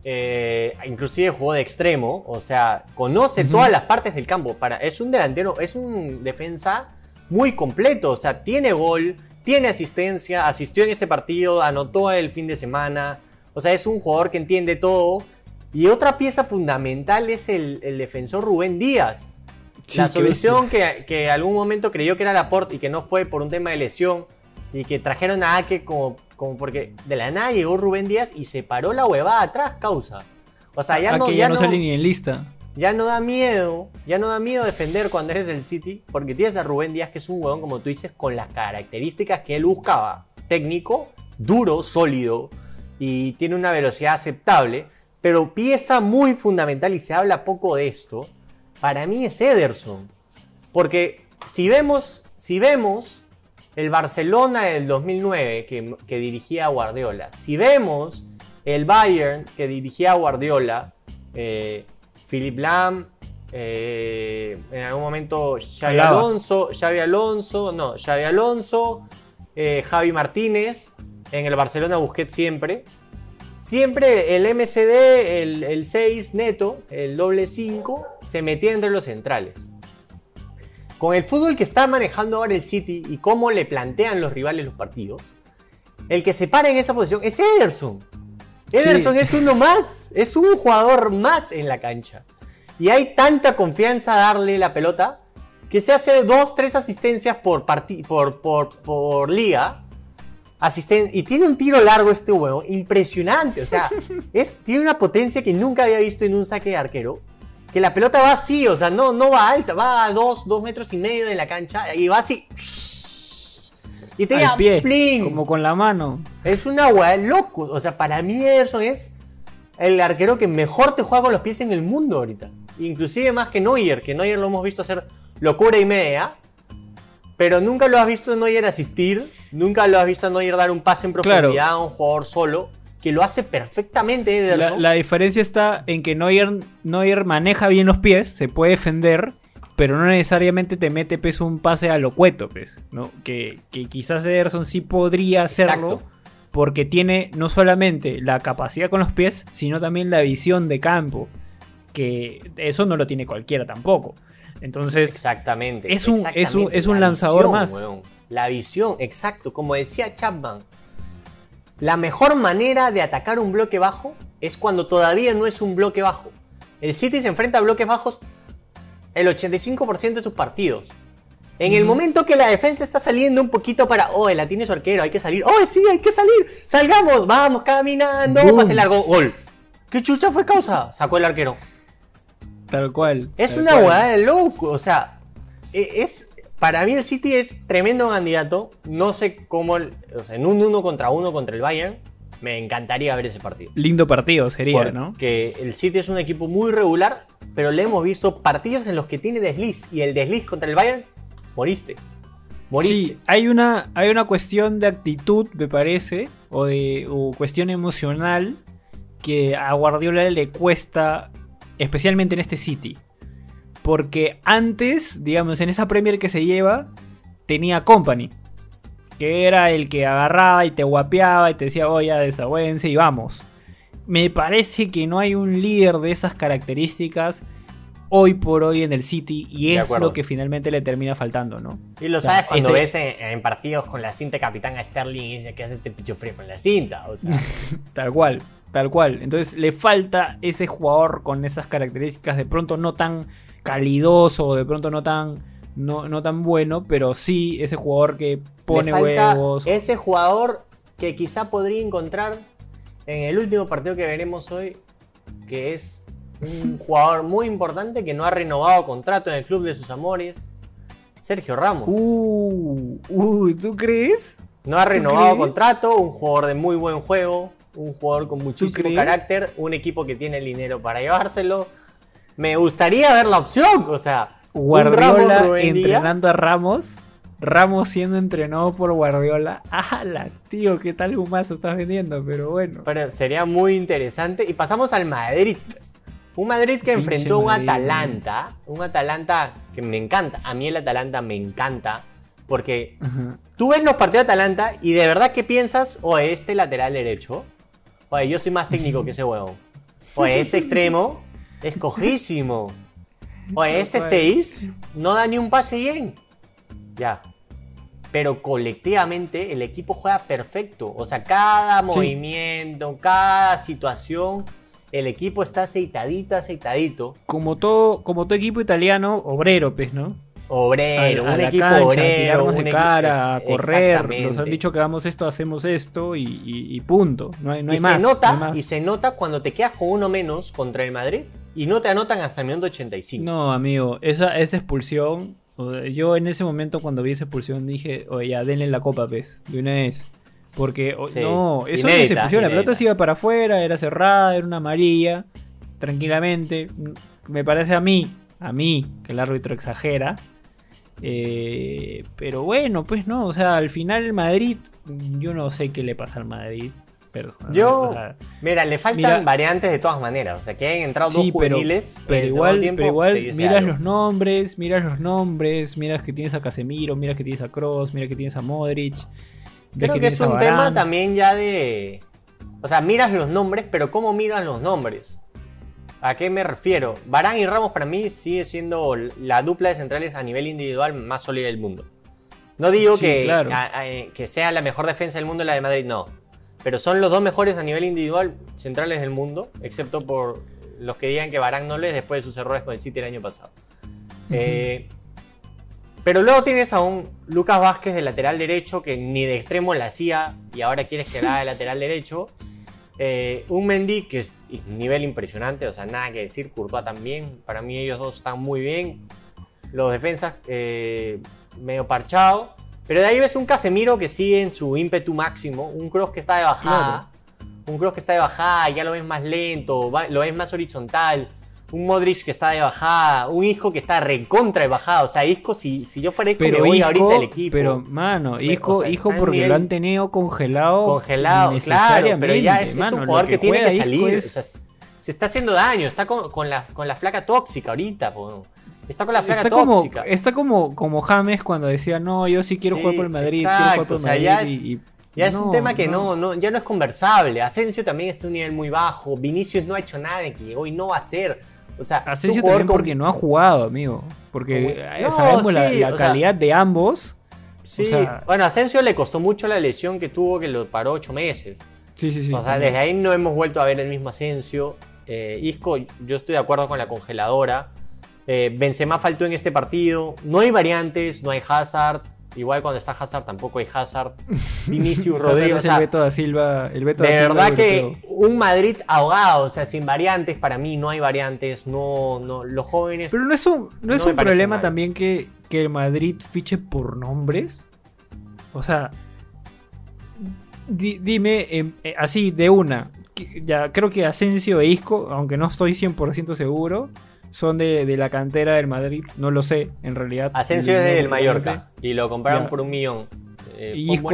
A: Eh, inclusive jugó de extremo, o sea, conoce todas las partes del campo. Para, es un delantero, es un defensa muy completo, o sea, tiene gol, tiene asistencia, asistió en este partido, anotó el fin de semana, o sea, es un jugador que entiende todo. Y otra pieza fundamental es el, defensor Rubén Díaz. la solución que, que algún momento creyó que era Laporte y que no fue por un tema de lesión y que trajeron a Ake como como porque de la nada llegó Rubén Díaz y se paró la huevada atrás, causa. O sea, ya, no,
B: ya, no, sale ni en lista.
A: Ya no da miedo, ya no da miedo defender cuando eres del City, porque tienes a Rubén Díaz que es un huevón, como tú dices, con las características que él buscaba. Técnico, duro, sólido y tiene una velocidad aceptable, pero pieza muy fundamental y se habla poco de esto, para mí es Ederson. Porque si vemos, si vemos el Barcelona del 2009 que, dirigía a Guardiola, si vemos el Bayern que dirigía a Guardiola, eh, Philip Lam, eh, en algún momento Xavi Alonso, Xavi Alonso, no, Xavi Alonso, eh, Javi Martínez, en el Barcelona Busquets siempre. Siempre el MCD, el, el 6 neto, el doble 5, se metía entre los centrales. Con el fútbol que está manejando ahora el City y cómo le plantean los rivales los partidos, el que se para en esa posición es Ederson. Ederson es uno más, es un jugador más en la cancha. Y hay tanta confianza a darle la pelota que se hace dos, tres asistencias por, por, por, por liga. Asisten y tiene un tiro largo este huevo, impresionante. O sea, [LAUGHS] es, tiene una potencia que nunca había visto en un saque de arquero. Que la pelota va así, o sea, no, no va alta, va a dos, dos metros y medio de la cancha y va así. Y te
B: Al pie,
A: ¡plin!
B: como con la mano.
A: Es una weá loco. O sea, para mí Ederson es el arquero que mejor te juega con los pies en el mundo ahorita. Inclusive más que Neuer, que Neuer lo hemos visto hacer locura y media. Pero nunca lo has visto a Neuer asistir. Nunca lo has visto a Neuer dar un pase en
B: Claro.
A: profundidad a un jugador solo. Que lo hace perfectamente
B: La,
A: Ederson.
B: la diferencia está en que Neuer, Neuer maneja bien los pies, se puede defender, pero no necesariamente te mete pues, un pase a lo cueto, pues, ¿no? Que, que quizás Ederson sí podría hacerlo,
A: Exacto.
B: porque tiene no solamente la capacidad con los pies, sino también la visión de campo, que eso no lo tiene cualquiera tampoco. Entonces,
A: Exactamente.
B: Es un- es un- es un
A: La
B: lanzador
A: visión,
B: más.
A: weón. La visión, exacto. Como decía Chapman, la mejor manera de atacar un bloque bajo es cuando todavía no es un bloque bajo. El City se enfrenta a bloques bajos el 85% de sus partidos. En el momento que la defensa está saliendo un poquito para, oh, la tiene su arquero, hay que salir, oh, sí, hay que salir, salgamos, vamos caminando,
B: Boom.
A: pase largo, gol. ¿Qué chucha fue causa? Sacó el arquero.
B: tal cual.
A: Es
B: tal
A: una hueá de loco. O sea, e- es. Para mí el City es tremendo candidato. No sé cómo. el- O sea, en un uno contra uno contra el Bayern. Me encantaría ver ese partido.
B: Lindo partido sería, ¿no?
A: Porque el City es un equipo muy regular. Pero le hemos visto partidos en los que tiene desliz. Y el desliz contra el Bayern. Moriste. Moriste.
B: Sí, hay una, hay una cuestión de actitud, me parece, o de o cuestión emocional que a Guardiola le cuesta, especialmente en este City. Porque antes, digamos, en esa Premier que se lleva, tenía Company, que era el que agarraba y te guapeaba y te decía, oye, desagüense y vamos. Me parece que no hay un líder de esas características hoy por hoy en el City y es lo que finalmente le termina faltando, ¿no?
A: Y lo
B: O sea,
A: sabes cuando
B: ese-
A: ves en, en partidos con la cinta capitán a Sterling y dice que hace este picho frío con la cinta. O sea, [LAUGHS]
B: Tal cual, tal cual. Entonces le falta ese jugador con esas características de pronto no tan calidoso o de pronto no tan no, no tan bueno, pero sí ese jugador que pone huevos.
A: Ese jugador que quizá podría encontrar en el último partido que veremos hoy, que es un [LAUGHS] jugador muy importante que no ha renovado contrato en el club de sus amores, Sergio Ramos.
B: Uh, ¿tú crees?
A: no ha renovado contrato, un jugador de muy buen juego, un jugador con muchísimo carácter, un equipo que tiene el dinero para llevárselo. Me gustaría ver la opción, o sea,
B: Guardiola
A: Ramos Rubén Díaz.
B: entrenando a Ramos. Ramos siendo entrenado por Guardiola. ¡Hala, tío! ¿Qué tal humazo estás vendiendo? Pero bueno.
A: Pero sería muy interesante. Y pasamos al Madrid. Un Madrid que
B: Pinche
A: enfrentó a un
B: Madrid.
A: Atalanta. Un Atalanta que me encanta. A mí el Atalanta me encanta. Porque
B: Ajá.
A: tú ves los partidos de Atalanta y de verdad que piensas, oye, este lateral derecho. Oye, yo soy más técnico que ese huevón. Oye, este [LAUGHS] extremo es cojísimo. [LAUGHS] Oye, este 6 no da ni un pase bien. Ya. Pero colectivamente el equipo juega perfecto. O sea, cada movimiento, cada situación, el equipo está aceitadito, aceitadito.
B: Como todo, como todo equipo italiano, obrero, pues, ¿no?
A: Obrero,
B: a, a
A: un equipo
B: cancha,
A: obrero. un
B: de cara, a correr. Nos han dicho que hagamos esto, hacemos esto y, y- y punto. No hay, no
A: y
B: hay más. no
A: nota,
B: hay más.
A: y se nota cuando te quedas con uno menos contra el Madrid y no te anotan hasta el minuto 85.
B: No, amigo, esa, esa expulsión. yo en ese momento, cuando vi esa expulsión, dije, oye, ya denle la copa, pez, de una vez. Porque, o-
A: Sí,
B: no, eso no es
A: inédita,
B: expulsión. La pelota se iba para afuera, era cerrada, era una amarilla, tranquilamente. Me parece a mí, a mí, que el árbitro exagera. Eh, pero bueno, pues no, o sea, al final el Madrid, yo no sé qué le pasa al Madrid.
A: Yo, mira, le faltan
B: mira-
A: variantes de todas maneras. O sea, que hayan entrado dos
B: Sí,
A: juveniles.
B: pero igual,
A: tiempo,
B: pero miras
A: algo.
B: los nombres, miras los nombres, miras que tienes a Casemiro, miras que tienes a Cross, miras que tienes a Modric.
A: Creo que, es un tema también ya de. O sea, miras los nombres, pero ¿cómo miras los nombres? ¿A qué me refiero? Barán y Ramos para mí sigue siendo la dupla de centrales a nivel individual más sólida del mundo. No digo
B: Sí,
A: que,
B: claro.
A: a- a- que sea la mejor defensa del mundo la de Madrid, no. Pero son los dos mejores a nivel individual centrales del mundo, excepto por los que digan que Barán no lo es después de sus errores con el City el año pasado. Eh, pero luego tienes a un Lucas Vázquez de lateral derecho que ni de extremo la hacía y ahora quieres que haga de lateral derecho. Eh, un Mendy que es nivel impresionante, o sea, nada que decir. Courtois también. Para mí ellos dos están muy bien. Los defensas eh, medio parchado. Pero de ahí ves un Casemiro que sigue en su ímpetu máximo. Un Cross que está de bajada. Un Cross que está de bajada, ya lo ves más lento, lo ves más horizontal. Un Modric que está de bajada. Un Isco que está recontra de bajada. O sea, Isco, si, si yo fuera Isco, me
B: Pero
A: voy
B: Isco,
A: ahorita del equipo.
B: pero mano,
A: Me-
B: Isco,
A: o sea,
B: Isco porque lo han tenido congelado.
A: congelado, claro, pero ya es, un jugador que, tiene que salir.
B: es-
A: o sea, se está haciendo daño, está con, con la, con la flaca tóxica ahorita. po. Está con la flaca
B: Está como,
A: tóxica.
B: está como, como James cuando decía, no, yo sí quiero
A: Sí,
B: jugar por el Madrid,
A: exacto,
B: quiero jugar por
A: o
B: el
A: sea,
B: Madrid.
A: ya es-
B: y- y-
A: Ya es un tema que no. No, ya no es conversable. Asensio también está en un nivel muy bajo. Vinicius no ha hecho nada de que llegó y no va a hacer. O sea,
B: Asensio también
A: con-
B: porque no ha jugado, amigo. Porque
A: Como-
B: eh, sabemos la,
A: sí,
B: la
A: sea-
B: calidad de ambos.
A: Sí,
B: o sea-
A: bueno, a Asensio le costó mucho la lesión que tuvo que lo paró ocho meses.
B: Sí, sí, sí.
A: o sea, desde ahí no hemos vuelto a ver el mismo Asensio. Eh, Isco, yo estoy de acuerdo con la congeladora. Eh, Benzema faltó en este partido. No hay variantes, no hay Hazard. Igual cuando está Hazard tampoco hay Hazard. [LAUGHS] Vinicius Rodríguez.
B: es
A: o sea,
B: el Beto da Silva. El Beto
A: de
B: da Silva
A: verdad que un Madrid ahogado, o sea, sin variantes, para mí no hay variantes. No, no, los jóvenes.
B: Pero no es un, no es
A: No
B: un problema
A: mal.
B: también que, que el Madrid fiche por nombres. O sea, di- dime em, eh, así de una. que- Ya creo que Asensio e Isco, aunque no estoy 100% seguro, son de, de la cantera del Madrid. No lo sé, en realidad.
A: Asensio es del. Mallorca y lo compraron
B: Ya.
A: por un millón. Eh,
B: Y
A: un
B: Isco,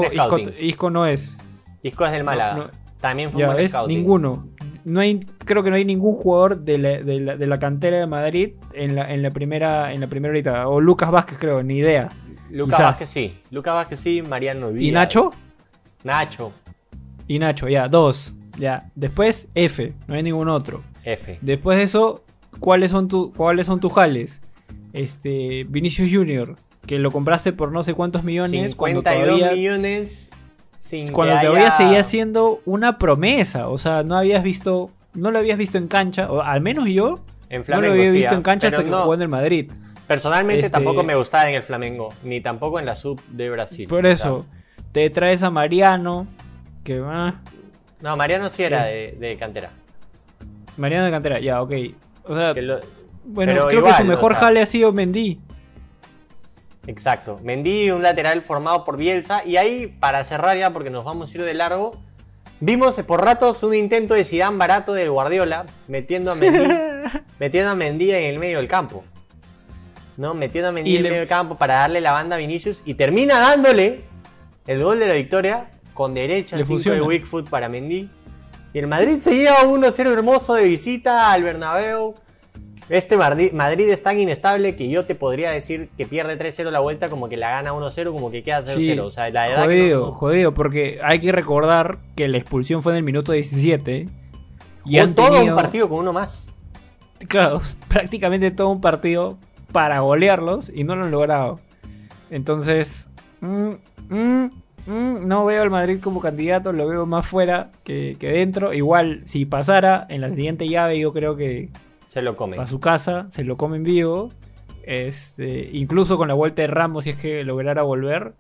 B: no es.
A: Isco es del Málaga.
B: no.
A: También fue
B: Ya
A: un buen scouting.
B: ninguno. No hay, creo que no hay ningún jugador de la, de la- de la cantera de Madrid en la, en la primera en la primera ahorita. O Lucas Vázquez, creo, ni idea.
A: Lucas
B: quizás.
A: Vázquez sí. Lucas Vázquez sí, Mariano Díaz.
B: ¿Y Nacho?
A: Nacho,
B: Y Nacho, ya, dos. Ya. Después, F, no hay ningún otro.
A: F.
B: Después de eso, ¿cuáles son, tu, ¿cuáles son tus jales? Este, Vinicius Junior, que lo compraste por no sé cuántos millones. cuando
A: 52
B: todavía,
A: millones sin
B: cuando
A: que
B: todavía
A: haya-
B: seguía siendo una promesa. O sea, no habías visto, no lo habías visto en cancha, o al menos yo
A: En
B: no lo había visto
A: ah,
B: en cancha hasta que
A: no,
B: jugó en el Madrid.
A: Personalmente
B: Este-
A: tampoco me gustaba en el Flamengo, ni tampoco en la sub de Brasil.
B: Por eso, te traes a Mariano, que va.
A: sea, no, Mariano sí era
B: Es-
A: de, de cantera.
B: Mariano de cantera, ya, ok. O sea,
A: Que lo-
B: bueno,
A: pero
B: creo que su mejor
A: o sea-
B: jale ha sido Mendy.
A: Exacto. Mendy, un lateral formado por Bielsa. Y ahí, para cerrar ya, porque nos vamos a ir de largo, vimos por ratos un intento de Zidane barato del Guardiola, metiendo a Mendy, [LAUGHS] metiendo a Mendy en el medio del campo. ¿No? Metiendo a Mendy
B: Y
A: en el
B: le-
A: medio del campo para darle la banda a Vinicius. Y termina dándole el gol de la victoria con derecha,
B: Le
A: 5 de. Wickfoot para Mendy. Y el Madrid se lleva 1-0 hermoso de visita al Bernabéu. Este Madrid, Madrid es tan inestable que yo te podría decir que pierde 3-0 la vuelta, como que la gana 1-0, como que queda 0-0.
B: Sí,
A: o sea, la verdad
B: jodido,
A: que no- no-
B: jodido, porque hay que recordar que la expulsión fue en el minuto 17. Y han
A: todo
B: tenido,
A: un partido con uno más.
B: claro, [LAUGHS] prácticamente todo un partido para golearlos y no lo han logrado. Entonces, mm, mm, mm, no veo al Madrid como candidato, lo veo más fuera que, que dentro. Igual, si pasara en la siguiente llave, yo creo que
A: Se lo come.
B: a su casa, se lo come en vivo. Este, incluso con la vuelta de Ramos, si es que lograra volver.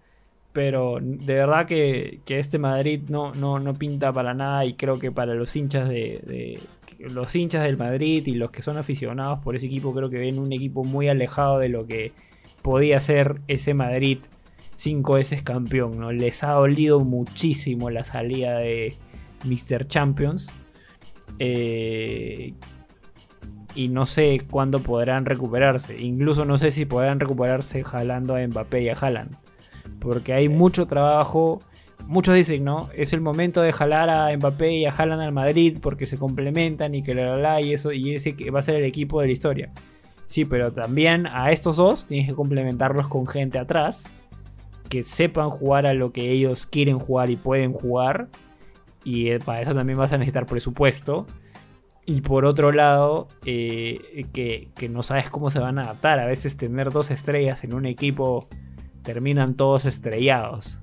B: Pero de verdad que, que este Madrid no, no, no pinta para nada. Y creo que para los hinchas de, de- los hinchas del Madrid y los que son aficionados por ese equipo, creo que ven un equipo muy alejado de lo que podía ser ese Madrid cinco veces campeón. ¿no? Les ha dolido muchísimo la salida de Mr. Champions. Eh, y no sé cuándo podrán recuperarse. Incluso no sé si podrán recuperarse jalando a Mbappé y a Haaland. Porque hay mucho trabajo. Muchos dicen, ¿no? Es el momento de jalar a Mbappé y a Haaland al Madrid porque se complementan y que la, la, la, y eso y ese que va a ser el equipo de la historia. Sí, pero también a estos dos tienes que complementarlos con gente atrás que sepan jugar a lo que ellos quieren jugar y pueden jugar. Y eh, para eso también vas a necesitar presupuesto. Y por otro lado, eh, que, que, no sabes cómo se van a adaptar. A veces tener dos estrellas en un equipo terminan todos estrellados.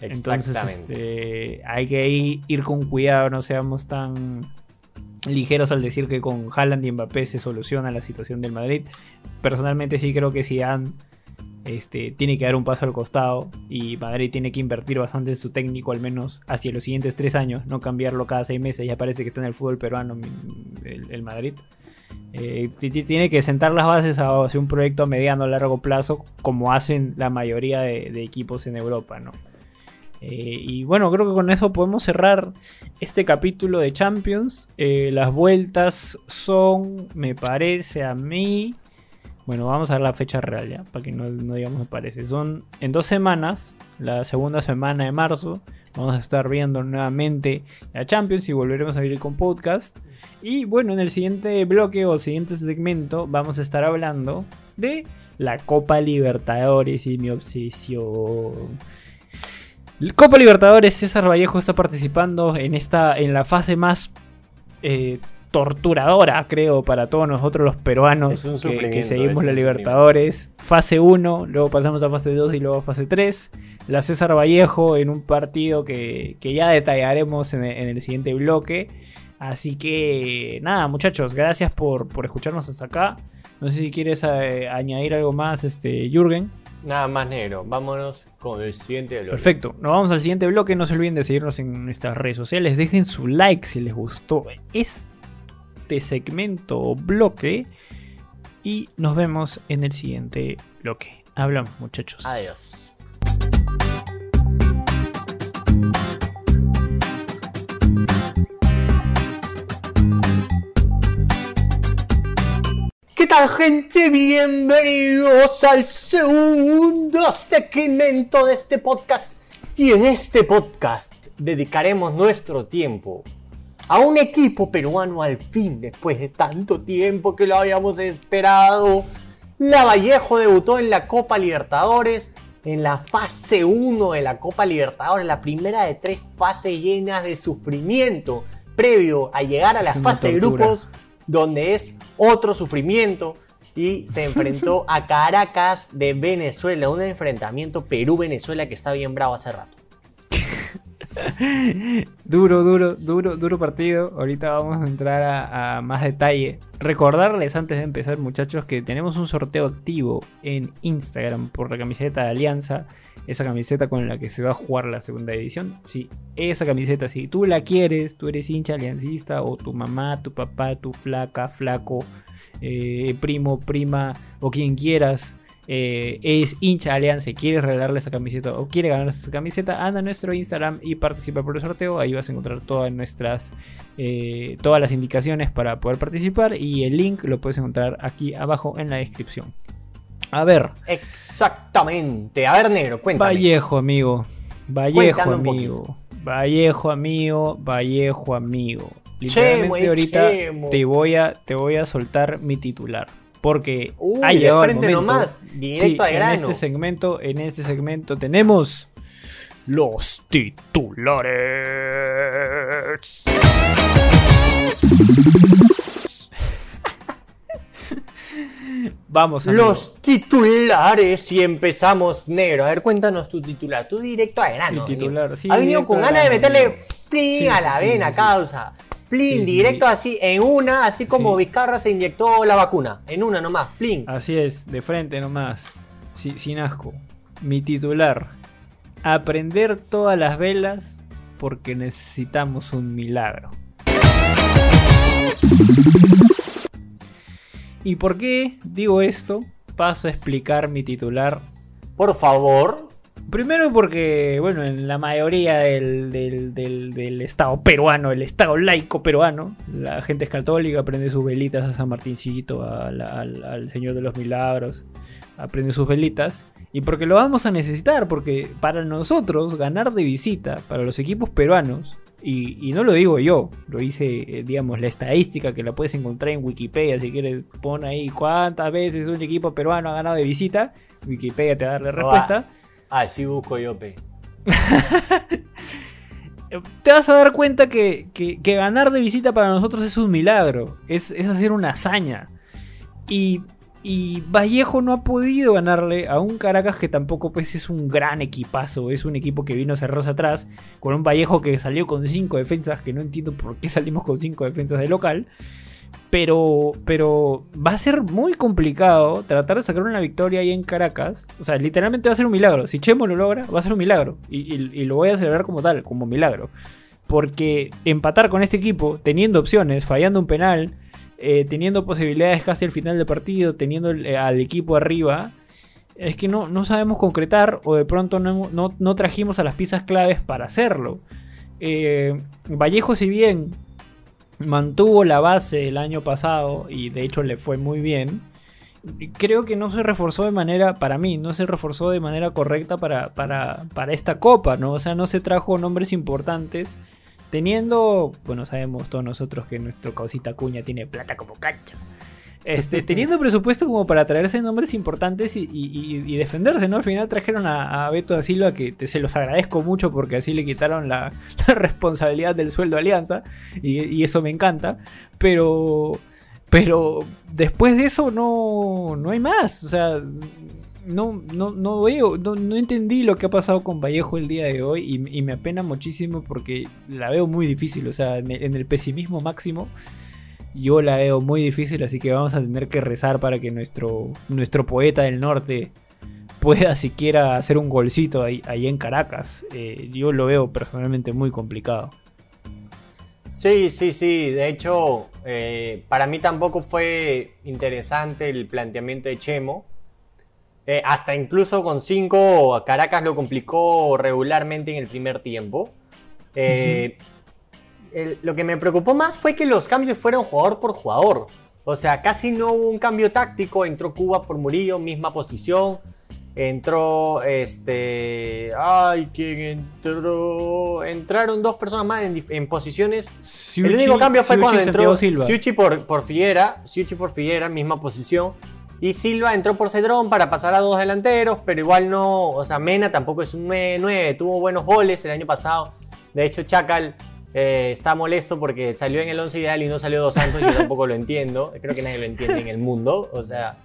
B: Entonces este, hay que ir, con cuidado, no seamos tan, ligeros al decir que con Haaland y Mbappé se soluciona la situación del Madrid. Personalmente sí creo que Zidane este, tiene que dar un paso al costado y Madrid tiene que invertir bastante en su técnico, al menos hacia los siguientes tres años, no cambiarlo cada seis meses. Ya parece que está en el fútbol peruano el, Madrid. Eh, tiene que sentar las bases hacia un proyecto a mediano a largo plazo, como hacen la mayoría de, de equipos en Europa, ¿no? Eh, y bueno, creo que con eso podemos cerrar este capítulo de Champions. Eh, las vueltas son, me parece a mí. Bueno, vamos a ver la fecha real ya, para que no, digamos me parece. Son en dos semanas, la segunda semana de marzo. Vamos a estar viendo nuevamente la Champions y volveremos a vivir con podcast. Y bueno, en el siguiente bloque o siguiente segmento vamos a estar hablando de la Copa Libertadores y mi obsesión. Copa Libertadores, César Vallejo está participando en esta en la fase más eh, torturadora, creo, para todos nosotros los peruanos que, que, seguimos la Libertadores. Fase 1, luego pasamos a fase 2 y luego a fase 3. La César Vallejo en un partido que, que ya detallaremos en el, en el, siguiente bloque. Así que nada, muchachos, gracias por, por escucharnos hasta acá. No sé si quieres eh, añadir algo más, este, Jürgen.
A: Nada más negro, vámonos con el siguiente bloque.
B: Perfecto, nos vamos al siguiente bloque. No se olviden de seguirnos en nuestras redes sociales. Dejen su like si les gustó este segmento o bloque. Y nos vemos en el siguiente bloque. Hablamos, muchachos.
A: Adiós. ¿Qué tal gente? Bienvenidos al segundo segmento de este podcast. Y en este podcast dedicaremos nuestro tiempo a un equipo peruano al fin, después de tanto tiempo que lo habíamos esperado. La Vallejo debutó en la Copa Libertadores, en la fase 1 de la Copa Libertadores, la primera de tres fases llenas de sufrimiento, previo a llegar a la fase de grupos donde es otro sufrimiento y se enfrentó [LAUGHS] a Caracas de Venezuela, un enfrentamiento Perú-Venezuela que está bien bravo hace rato. [LAUGHS]
B: duro, duro, duro, duro partido. Ahorita vamos a entrar a, más detalle. Recordarles antes de empezar, muchachos, que tenemos un sorteo activo en Instagram por la camiseta de Alianza. Esa camiseta con la que se va a jugar la segunda edición. Sí, esa camiseta, si tú la quieres, tú eres hincha aliancista, o tu mamá, tu papá, tu flaca, flaco, eh, primo, prima, o quien quieras. Eh, es hincha Alianza y quieres regalarle esa camiseta o quiere ganarse esa camiseta, anda a nuestro Instagram y participa por el sorteo. Ahí vas a encontrar todas nuestras, eh, todas las indicaciones para poder participar y el link lo puedes encontrar aquí abajo en la descripción. A ver.
A: Exactamente. A ver, negro, cuéntame.
B: Vallejo, amigo. Vallejo, amigo. Vallejo, amigo. Vallejo, amigo. Literalmente
A: Chemo,
B: ahorita
A: chemo.
B: te voy a te voy a soltar mi titular. Porque
A: Uy,
B: ha
A: de
B: llegado el
A: frente
B: momento.
A: nomás, directo al
B: en este segmento, en este segmento tenemos los titulares. [LAUGHS] Vamos, amigo.
A: Los titulares y empezamos negro. A ver, cuéntanos tu titular. Tú directo a grano.
B: Mi titular, sí,
A: Ha venido con ganas de meterle
B: amigo.
A: plin
B: Sí,
A: a
B: sí,
A: la
B: sí,
A: vena,
B: sí, sí.
A: causa. Plin,
B: Sí,
A: directo
B: sí.
A: así, en una, así como
B: Sí.
A: Vizcarra se inyectó la vacuna. En una nomás, plin.
B: Así es, de frente nomás. Si- sin asco. Mi titular. Aprender todas las velas porque necesitamos un milagro. ¿Y por qué digo esto? Paso a explicar mi titular.
A: Por favor.
B: Primero porque, bueno, en la mayoría del, del- del- del Estado peruano, el Estado laico peruano, la gente es católica, prende sus velitas a San Martincito, al, al- al Señor de los Milagros, aprende sus velitas. Y porque lo vamos a necesitar, porque para nosotros ganar de visita, para los equipos peruanos, y, y no lo digo yo, lo dice, eh, digamos, la estadística que la puedes encontrar en Wikipedia, si quieres pon ahí cuántas veces un equipo peruano ha ganado de visita, Wikipedia te va a dar la respuesta.
A: Ah, sí busco yo, pe. [LAUGHS]
B: te vas a dar cuenta que, que- que ganar de visita para nosotros es un milagro, es, es hacer una hazaña. Y Y Vallejo no ha podido ganarle a un Caracas que tampoco pues es un gran equipazo. Es un equipo que vino cerrosa atrás. Con un Vallejo que salió con 5 defensas. Que no entiendo por qué salimos con 5 defensas de local. Pero, pero va a ser muy complicado tratar de sacar una victoria ahí en Caracas. O sea, literalmente va a ser un milagro. Si Chemo lo logra, va a ser un milagro. Y, lo voy a celebrar como tal, como milagro. Porque empatar con este equipo, teniendo opciones, fallando un penal, eh, teniendo posibilidades casi al final del partido, teniendo eh, al equipo arriba, es que no, no sabemos concretar o de pronto no, no- no trajimos a las piezas claves para hacerlo. Eh, Vallejo, si bien mantuvo la base el año pasado y de hecho le fue muy bien, creo que no se reforzó de manera, para mí, no se reforzó de manera correcta para, para, para esta copa, ¿no? O sea, no se trajo nombres importantes. Teniendo, bueno, sabemos todos nosotros que nuestro causita cuña tiene plata como cancha. Este, [LAUGHS] teniendo presupuesto como para traerse nombres importantes y, y- y- y defenderse, ¿no? Al final trajeron a, a Beto da Silva, que te- se los agradezco mucho porque así le quitaron la, [LAUGHS] la responsabilidad del sueldo a Alianza, y, y eso me encanta, pero, pero después de eso no, no hay más, o sea, no, no, no veo, no, no entendí lo que ha pasado con Vallejo el día de hoy y, y me apena muchísimo porque la veo muy difícil, o sea, en el- en el pesimismo máximo yo la veo muy difícil, así que vamos a tener que rezar para que nuestro, nuestro poeta del norte pueda siquiera hacer un golcito ahí, ahí en Caracas. Eh, yo lo veo personalmente muy complicado.
A: Sí, sí, sí. De hecho, eh, para mí tampoco fue interesante el planteamiento de Chemo. Eh, hasta incluso con 5, Caracas lo complicó regularmente en el primer tiempo. Eh, el- lo que me preocupó más fue que los cambios fueron jugador por jugador. O sea, casi no hubo un cambio táctico. Entró Cuba por Murillo, misma posición. Entró este. Ay, ¿quién entró? Entraron dos personas más en, en posiciones. el único cambio fue
B: Siuchi
A: cuando entró
B: Silva.
A: Siuchi por, por Figuera. Siuchi por Figuera, misma posición. Y Silva entró por Cedrón para pasar a dos delanteros, pero igual no. O sea, Mena tampoco es un 9-9. Tuvo buenos goles el año pasado. De hecho, Chacal eh, está molesto porque salió en el 11 ideal y no salió Dos Santos. Yo tampoco lo entiendo. Creo que nadie lo entiende en el mundo. O sea.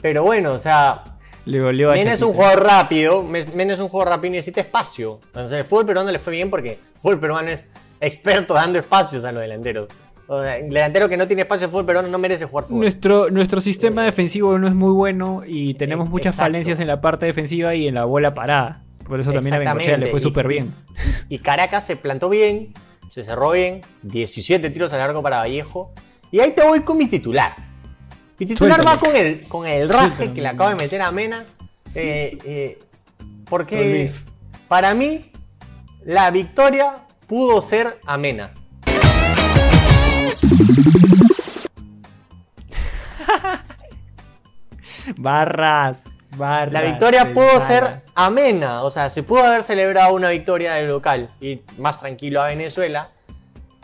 A: Pero bueno, o sea.
B: Le goleó a
A: Mena es un jugador rápido, Mena es un jugador rápido y necesita espacio. Entonces, el fútbol peruano le fue bien porque el fútbol peruano es experto dando espacios a los delanteros. O sea, el delantero que no tiene espacio en fútbol peruano no merece jugar fútbol.
B: Nuestro, nuestro sistema defensivo no es muy bueno y tenemos
A: Eh,
B: muchas
A: exacto.
B: falencias en la parte defensiva y en la bola parada. Por eso también a Bengochea le fue súper
A: Y-
B: bien.
A: Y Caracas se plantó bien, se cerró bien, 17 tiros a largo para Vallejo. Y ahí te voy con mi titular. Mi titular va con el, con el raje que le acabo de meter a Mena. eh, eh, porque para mí la victoria pudo ser amena. [LAUGHS]
B: Barras, barras.
A: La victoria pudo ser amena, o sea, se pudo haber celebrado una victoria del local y más tranquilo a Venezuela.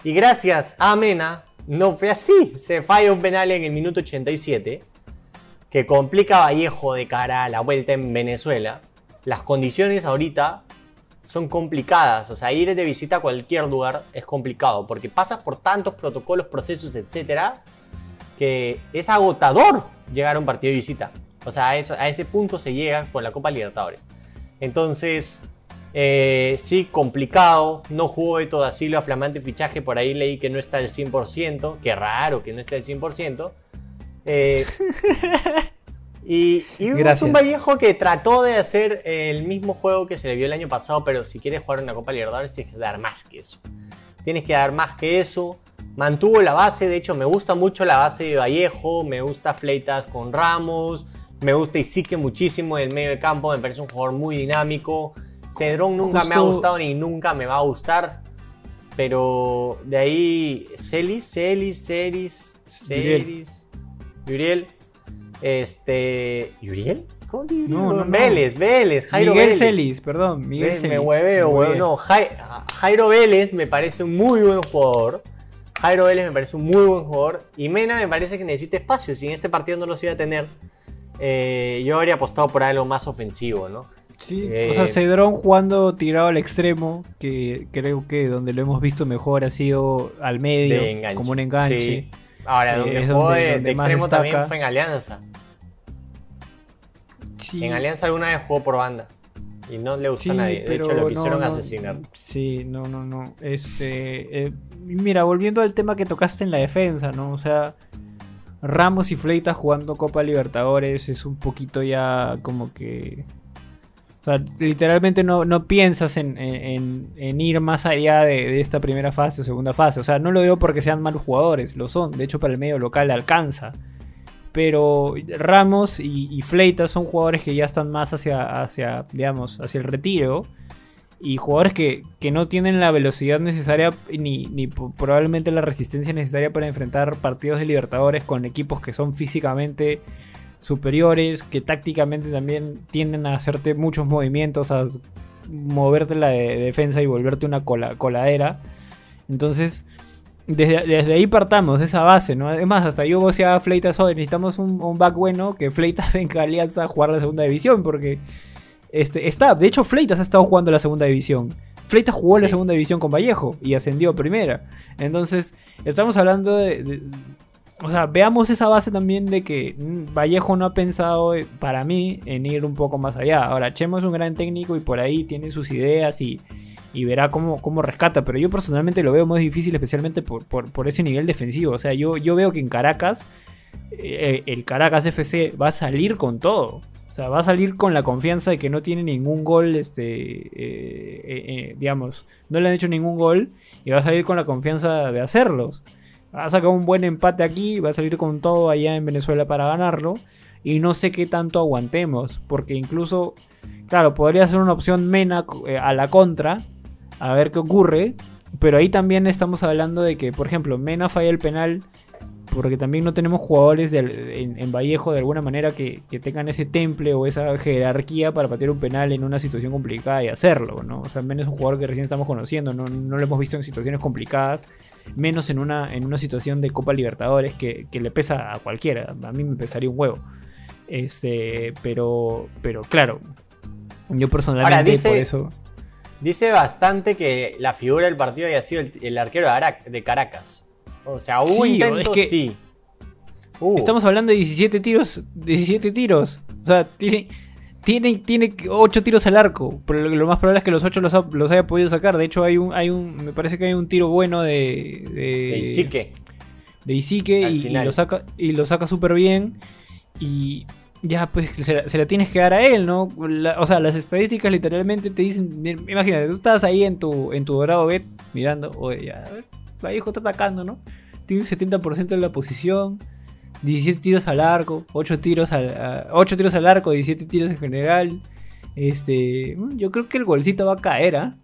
A: Y gracias a Amena, no fue así. Se falla un penal en el minuto 87 que complica a Vallejo de cara a la vuelta en Venezuela. Las condiciones ahorita son complicadas, o sea, ir de visita a cualquier lugar es complicado porque pasas por tantos protocolos, procesos, etcétera, que es agotador llegar a un partido de visita. O sea, a, eso- a ese punto se llega con la Copa Libertadores. Entonces, eh, sí, complicado. No jugó Beto da Silva, flamante fichaje. Por ahí leí que no está al 100%. Qué raro que no esté al 100%. Eh, [LAUGHS] y, y
B: Gracias.
A: un Vallejo que trató de hacer el mismo juego que se le vio el año pasado, pero si quieres jugar una Copa Libertadores tienes que dar más que eso. Tienes que dar más que eso. Mantuvo la base, de hecho me gusta mucho la base de Vallejo, me gusta Fleitas con Ramos, me gusta Isique muchísimo en el medio de campo, me parece un jugador muy dinámico. Cedrón nunca me ha gustado ni nunca me va a gustar. Pero de ahí, Celis, Celis, Celis. Celis, Yuriel. Este. ¿Yuriel? ¿Cómo?
B: No, no, no.
A: Vélez, Vélez, Jairo
B: Miguel
A: Vélez.
B: Celis, perdón. Miguel Celis.
A: Me hueveo,
B: Me
A: hueveo.
B: hueveo.
A: No, Jai- Jairo Vélez me parece un muy buen jugador. Jairo Vélez me parece un muy buen jugador. Y Mena me parece que necesita espacio. Si en este partido no los iba a tener, eh, yo habría apostado por algo más ofensivo, ¿no?
B: Sí,
A: Eh,
B: o sea, Cedrón jugando tirado al extremo, que creo que donde lo hemos visto mejor ha sido al medio, como un enganche.
A: Sí. Ahora,
B: Eh,
A: donde
B: es
A: jugó
B: donde-
A: de,
B: donde
A: de
B: más
A: extremo también fue en Alianza.
B: Sí.
A: En Alianza alguna vez jugó por banda. Y no le gustó
B: Sí,
A: a nadie. De hecho, lo quisieron
B: no, no,
A: asesinar.
B: Sí, no, no, no. Este, eh, mira, volviendo al tema que tocaste en la defensa, ¿no? O sea, Ramos y Fleita jugando Copa Libertadores es un poquito ya como que... O sea, literalmente no, no piensas en, en- ir más allá de, de esta primera fase o segunda fase. O sea, no lo digo porque sean malos jugadores, lo son. De hecho, para el medio local alcanza. Pero Ramos y, y Fleita son jugadores que ya están más hacia, hacia digamos, hacia el retiro. Y jugadores que, que no tienen la velocidad necesaria ni, ni probablemente la resistencia necesaria para enfrentar partidos de Libertadores con equipos que son físicamente superiores, que tácticamente también tienden a hacerte muchos movimientos, a moverte la de- defensa y volverte una cola- coladera. Entonces, desde, desde ahí partamos, de esa base, ¿no? Además, hasta yo decía a Fleitas hoy, necesitamos un, un back bueno, que Fleitas [LAUGHS] venga a Alianza a jugar la segunda división, porque este, está, de hecho Fleitas ha estado jugando la segunda división. Fleitas jugó la segunda división con Vallejo y ascendió a primera. Entonces, estamos hablando de, de- o sea, veamos esa base también de que Vallejo no ha pensado, eh, para mí, en ir un poco más allá. Ahora, Chemo es un gran técnico y por ahí tiene sus ideas y, y verá cómo, cómo rescata. Pero yo personalmente lo veo más difícil, especialmente por, por- por ese nivel defensivo. O sea, yo, yo veo que en Caracas, eh, el Caracas FC va a salir con todo. O sea, va a salir con la confianza de que no tiene ningún gol, este, eh, eh, eh, digamos, no le han hecho ningún gol y va a salir con la confianza de hacerlos. Ha sacado un buen empate aquí, va a salir con todo allá en Venezuela para ganarlo. Y no sé qué tanto aguantemos, porque incluso, claro, podría ser una opción Mena a la contra, a ver qué ocurre. Pero ahí también estamos hablando de que, por ejemplo, Mena falla el penal, porque también no tenemos jugadores de- en, en Vallejo de alguna manera que, que tengan ese temple o esa jerarquía para patear un penal en una situación complicada y hacerlo, ¿no? O sea, Mena es un jugador que recién estamos conociendo, no, no lo hemos visto en situaciones complicadas menos en una, en una situación de Copa Libertadores que, que le pesa a cualquiera. A mí me pesaría un huevo. Este, pero, pero claro, yo personalmente
A: Ahora, dice-
B: por eso.
A: Dice bastante que la figura del partido haya sido el, el arquero de, Ara- de Caracas. O sea, hubo
B: Sí,
A: intentos,
B: es que-
A: sí.
B: Estamos hablando de 17 tiros, 17 tiros. O sea, tiene, tiene, tiene 8 tiros al arco. Pero lo, más probable es que los 8 los, ha- los haya podido sacar. De hecho, hay un, hay un, me parece que hay un tiro bueno de, de,
A: El Sique.
B: de Isique y, lo saca y lo saca súper bien y ya pues se la, se la tienes que dar a él, ¿no? La- o sea, las estadísticas literalmente te dicen, imagínate, tú estás ahí en tu en tu dorado bet mirando, oye, ya, a ver, Vallejo está atacando, ¿no? Tiene un 70% de la posición, 17 tiros al arco, 8 tiros al a- 8 tiros al arco, 17 tiros en general. Este, mm, yo creo que el golcito va a caer, ¿ah?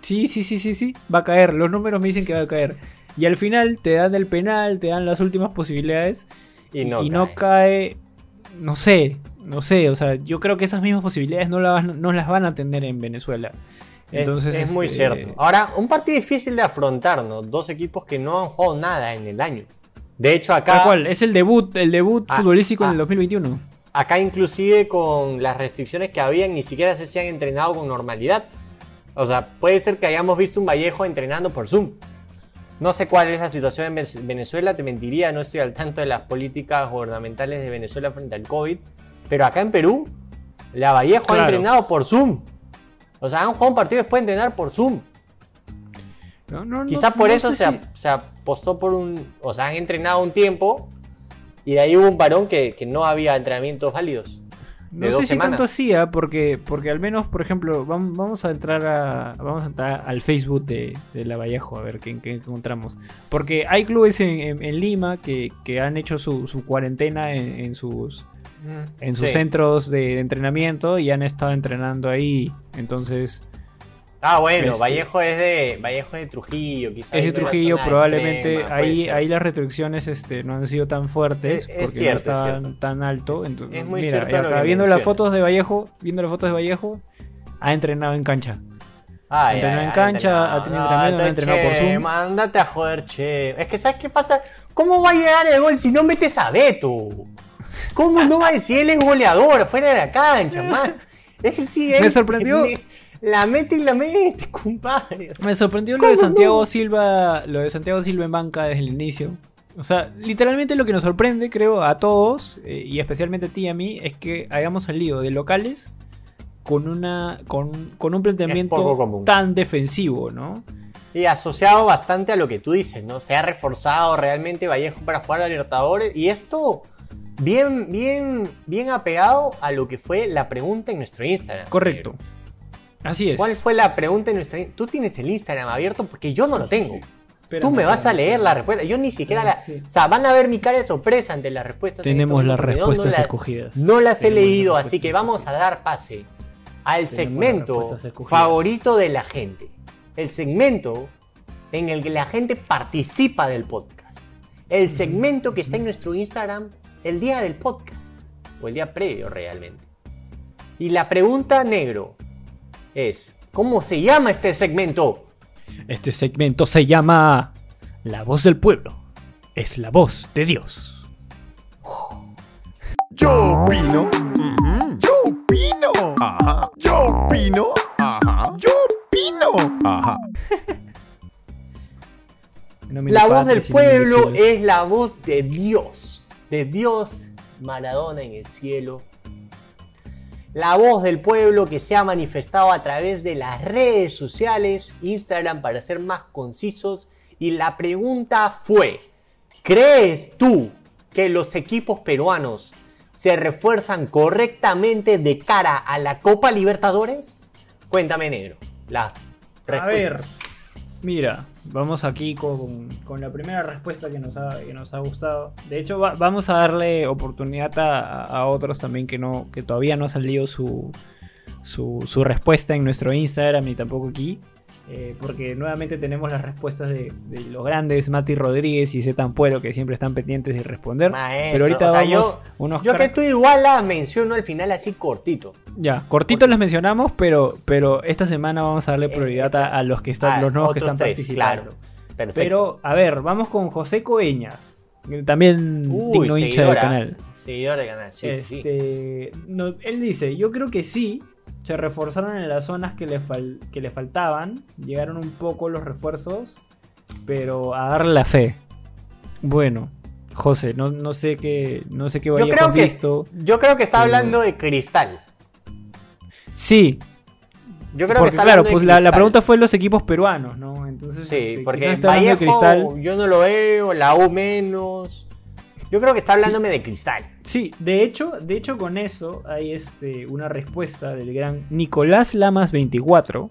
B: Sí, sí, sí, sí, sí, va a caer. Los números me dicen que va a caer. Y al final te dan el penal, te dan las últimas posibilidades.
A: Y no.
B: y no
A: cae.
B: cae. No sé, no sé. O sea, yo creo que esas mismas posibilidades no, las no las van a tener en Venezuela.
A: Es-
B: Entonces,
A: es, muy
B: este,
A: cierto. Ahora, un partido difícil de afrontar, ¿no? Dos equipos que no han jugado nada en el año. De hecho, acá,
B: cual, es el debut, el debut
A: Ah,
B: futbolístico en
A: ah.
B: el 2021.
A: acá inclusive con las restricciones que habían, ni siquiera se han entrenado con normalidad. O sea, puede ser que hayamos visto un Vallejo entrenando por Zoom. No sé cuál es la situación en Ve- Venezuela, te mentiría, no estoy al tanto de las políticas gubernamentales de Venezuela frente al COVID. Pero acá en Perú, la Vallejo ha entrenado por Zoom. O sea, han jugado un partido después de entrenar por Zoom.
B: No, no, no-
A: Quizá por eso se,
B: si-
A: se apostó por un. O sea, han entrenado un tiempo y de ahí hubo un varón que, que no había entrenamientos válidos.
B: No sé si
A: semanas.
B: tanto ¿ah? porque, porque al menos, por ejemplo, vam- vamos a entrar a vamos a entrar al Facebook de, de La Vallejo a ver qué, qué encontramos. Porque hay clubes en, en- en Lima que, que han hecho su, su cuarentena en, en sus en sus
A: Sí.
B: centros de entrenamiento y han estado entrenando ahí. Entonces,
A: Ah, bueno,
B: Este-
A: Vallejo es de Vallejo es de Trujillo, quizás.
B: es de Trujillo, probablemente ahí, ahí las restricciones este, no han sido tan fuertes
A: Es- es
B: porque
A: cierto,
B: no
A: es
B: estaban tan alto.
A: Es-
B: entonces,
A: es muy
B: mira,
A: cierto lo que
B: viendo las fotos de Vallejo, viendo las fotos de Vallejo, ha entrenado en cancha.
A: Ah,
B: entrenó en cancha, ha tenido entrenamiento, ha entrenado por Zoom.
A: Mándate a joder, che. Es que, ¿sabes qué pasa? ¿Cómo va a llegar el gol si no metes a Beto? ¿Cómo no va a decir él es goleador fuera de la cancha, man? Es que sí,
B: Me
A: él-
B: sorprendió.
A: La mete y la mete, compadre. O sea,
B: Me sorprendió lo
A: ¿Cómo
B: de Santiago
A: no?
B: Silva, lo de Santiago Silva en banca desde el inicio. O sea, literalmente lo que nos sorprende, creo, a todos, eh, y especialmente a ti y a mí, es que hayamos salido de locales con una con, con un planteamiento tan defensivo, ¿no?
A: Y asociado bastante a lo que tú dices, ¿no? Se ha reforzado realmente Vallejo para jugar a Libertadores. Y esto bien, bien, bien apegado a lo que fue la pregunta en nuestro Instagram.
B: Correcto. Así es.
A: ¿Cuál fue la pregunta en nuestro Instagram? Tú tienes el Instagram abierto porque yo no lo tengo. Tú me vas a leer la respuesta. Yo ni siquiera la. O sea, van a ver mi cara de sorpresa ante las respuestas. en
B: Tenemos las respuestas
A: no la-
B: escogidas.
A: No las he
B: Tenemos las
A: leído, así que vamos a dar pase al segmento favorito de la gente. El segmento en el que la gente participa del podcast. El segmento que está en nuestro Instagram el día del podcast. O el día previo realmente. Y la pregunta negro es, ¿cómo se llama este segmento?
B: Este segmento se llama La voz del pueblo. Es la voz de Dios.
F: Yo opino. Yo opino. Ajá. Yo opino. Ajá. Yo opino. Ajá.
A: La voz del pueblo es la voz de Dios, de Dios Maradona en el cielo. La voz del pueblo que se ha manifestado a través de las redes sociales, Instagram para ser más concisos. Y la pregunta fue, ¿crees tú que los equipos peruanos se refuerzan correctamente de cara a la Copa Libertadores? Cuéntame negro. La
B: A
A: respuesta.
B: ver, mira, vamos aquí con, con la primera respuesta que nos ha, que nos ha gustado. De hecho, va- vamos a darle oportunidad a, a otros también que, no, que todavía no ha salido su, su, su respuesta en nuestro Instagram ni tampoco aquí. Eh, porque nuevamente tenemos las respuestas de, de los grandes Mati Rodríguez y Z Ampuero que siempre están pendientes de responder.
A: Maestro,
B: Pero ahorita
A: o sea,
B: vamos
A: yo-
B: unos
A: Yo que tú igual las menciono al final así cortito.
B: Ya, cortito las mencionamos, pero, pero esta semana vamos a darle
A: Eh,
B: prioridad a, a los que están, los nuevos que están
A: tres,
B: participando.
A: Claro. Perfecto.
B: Pero, a ver, vamos con José Coeñas. También
A: Uy,
B: digno hincha del canal.
A: Seguidor del canal, sí, sí, sí.
B: Este, no, él dice, yo creo que sí, se reforzaron en las zonas que le, fal- que le faltaban, llegaron un poco los refuerzos, pero a darle la fe. Bueno, José, no, no sé qué, no sé qué
A: Yo
B: vaya
A: creo, que,
B: visto.
A: yo creo que está
B: pero-
A: hablando de cristal.
B: Sí,
A: Yo creo que está
B: claro,
A: hablando de
B: pues la, la pregunta fue los equipos peruanos, ¿no? Entonces,
A: Sí,
B: este,
A: porque
B: de
A: Vallejo
B: Cristal.
A: yo no lo veo, la U menos. Yo creo que está hablándome de cristal.
B: Sí, de hecho, de hecho con eso hay este, una respuesta del gran Nicolás Lamas 24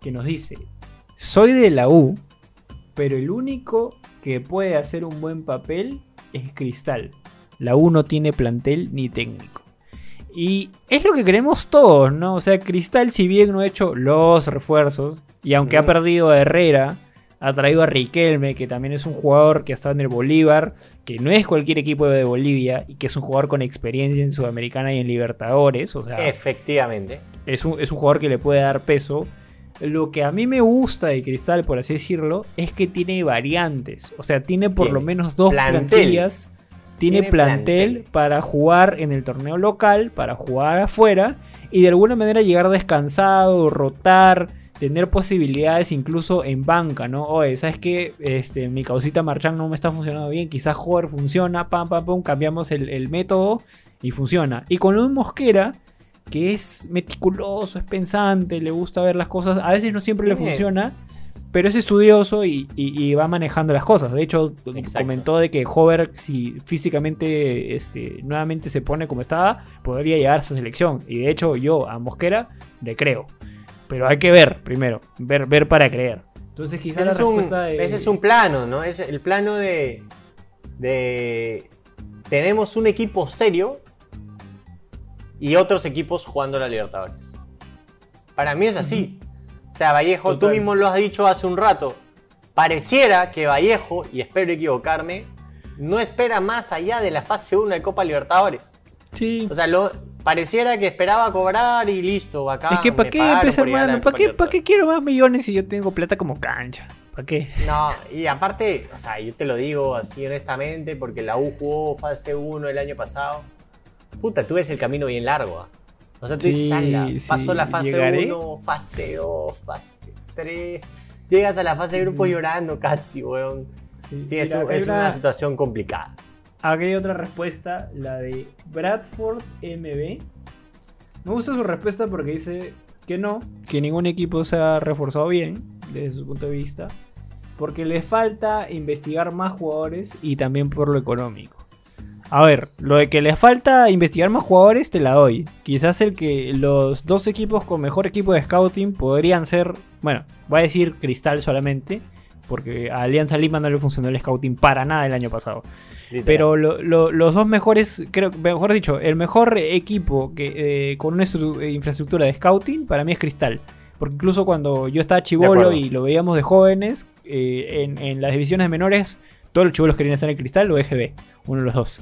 B: que nos dice, soy de la U, pero el único que puede hacer un buen papel es Cristal. La U no tiene plantel ni técnico. Y es lo que queremos todos, ¿no? O sea, Cristal si bien no ha hecho los refuerzos, y aunque ha
A: Mm.
B: perdido a Herrera, ha traído a Riquelme, que también es un jugador que ha estado en el Bolívar, que no es cualquier equipo de Bolivia, y que es un jugador con experiencia en Sudamericana y en Libertadores, o sea,
A: Efectivamente.
B: es un, es un jugador que le puede dar peso. Lo que a mí me gusta de Cristal, por así decirlo, es que tiene variantes. O sea, tiene por
A: Tiene
B: lo menos dos
A: plantel.
B: plantillas. Tiene,
A: Tiene
B: plantel,
A: plantel.
B: para jugar en el torneo local, para jugar afuera y de alguna manera llegar descansado, rotar, tener posibilidades incluso en banca, ¿no? Oye, ¿sabes qué? Este, mi causita Marchán no me está funcionando bien, quizás Joder funciona, pam, pam, pam, cambiamos el, el método y funciona. Y con un Mosquera, que es meticuloso, es pensante, le gusta ver las cosas, a veces no siempre le funciona, pero es estudioso y, y- y va manejando las cosas. De hecho,
A: Exacto.
B: comentó de que Hover, si físicamente este, nuevamente se pone como estaba, podría llegar a su selección. Y de hecho, yo a Mosquera le creo. Pero hay que ver primero, ver, ver para creer. Entonces, quizás
A: Ese
B: la
A: es, un,
B: de-
A: ese es un plano, ¿no? Es el plano de, de... Tenemos un equipo serio y otros equipos jugando la Libertadores. Para mí es así. O sea, Vallejo, tú mismo lo has dicho hace un rato. Pareciera que Vallejo, y espero equivocarme, no espera más allá de la fase 1 de Copa Libertadores.
B: Sí.
A: O sea, lo, pareciera que esperaba cobrar y listo, acá.
B: es que ¿para qué, hermano? ¿Para qué, ¿Para
A: Libertadores.
B: qué quiero más millones si yo tengo plata como cancha? ¿Para qué?
A: No, y aparte, o sea, yo te lo digo así honestamente, porque la U jugó fase 1 el año pasado. Puta, tú ves el camino bien largo. ¿ah? O sea, tú
B: Sí,
A: dices, "Ala,
B: sí,
A: pasó la fase
B: llegaré".
A: 1, fase 2, fase 3. Llegas a la fase de grupo llorando casi, weón. Sí, es,
B: Mira, hay
A: es una...
B: una-
A: situación complicada.
B: Aquí hay otra respuesta, la de Bradford MB. Me gusta su respuesta porque dice que no, que ningún equipo se ha reforzado bien desde su punto de vista, porque le falta investigar más jugadores y también por lo económico. A ver, lo de que le falta investigar más jugadores te la doy. Quizás el que los dos equipos con mejor equipo de scouting podrían ser, bueno, voy a decir Cristal solamente, porque a Alianza Lima no le funcionó el scouting para nada el año pasado.
A: Literal.
B: Pero lo- lo- los dos mejores, creo, mejor dicho, el mejor equipo que eh, con una eh, infraestructura de scouting para mí es Cristal. Porque incluso cuando yo estaba chivolo y lo veíamos de jóvenes, eh, en, en las divisiones menores, todos los chivolos querían estar en Cristal o EGB, uno de los dos.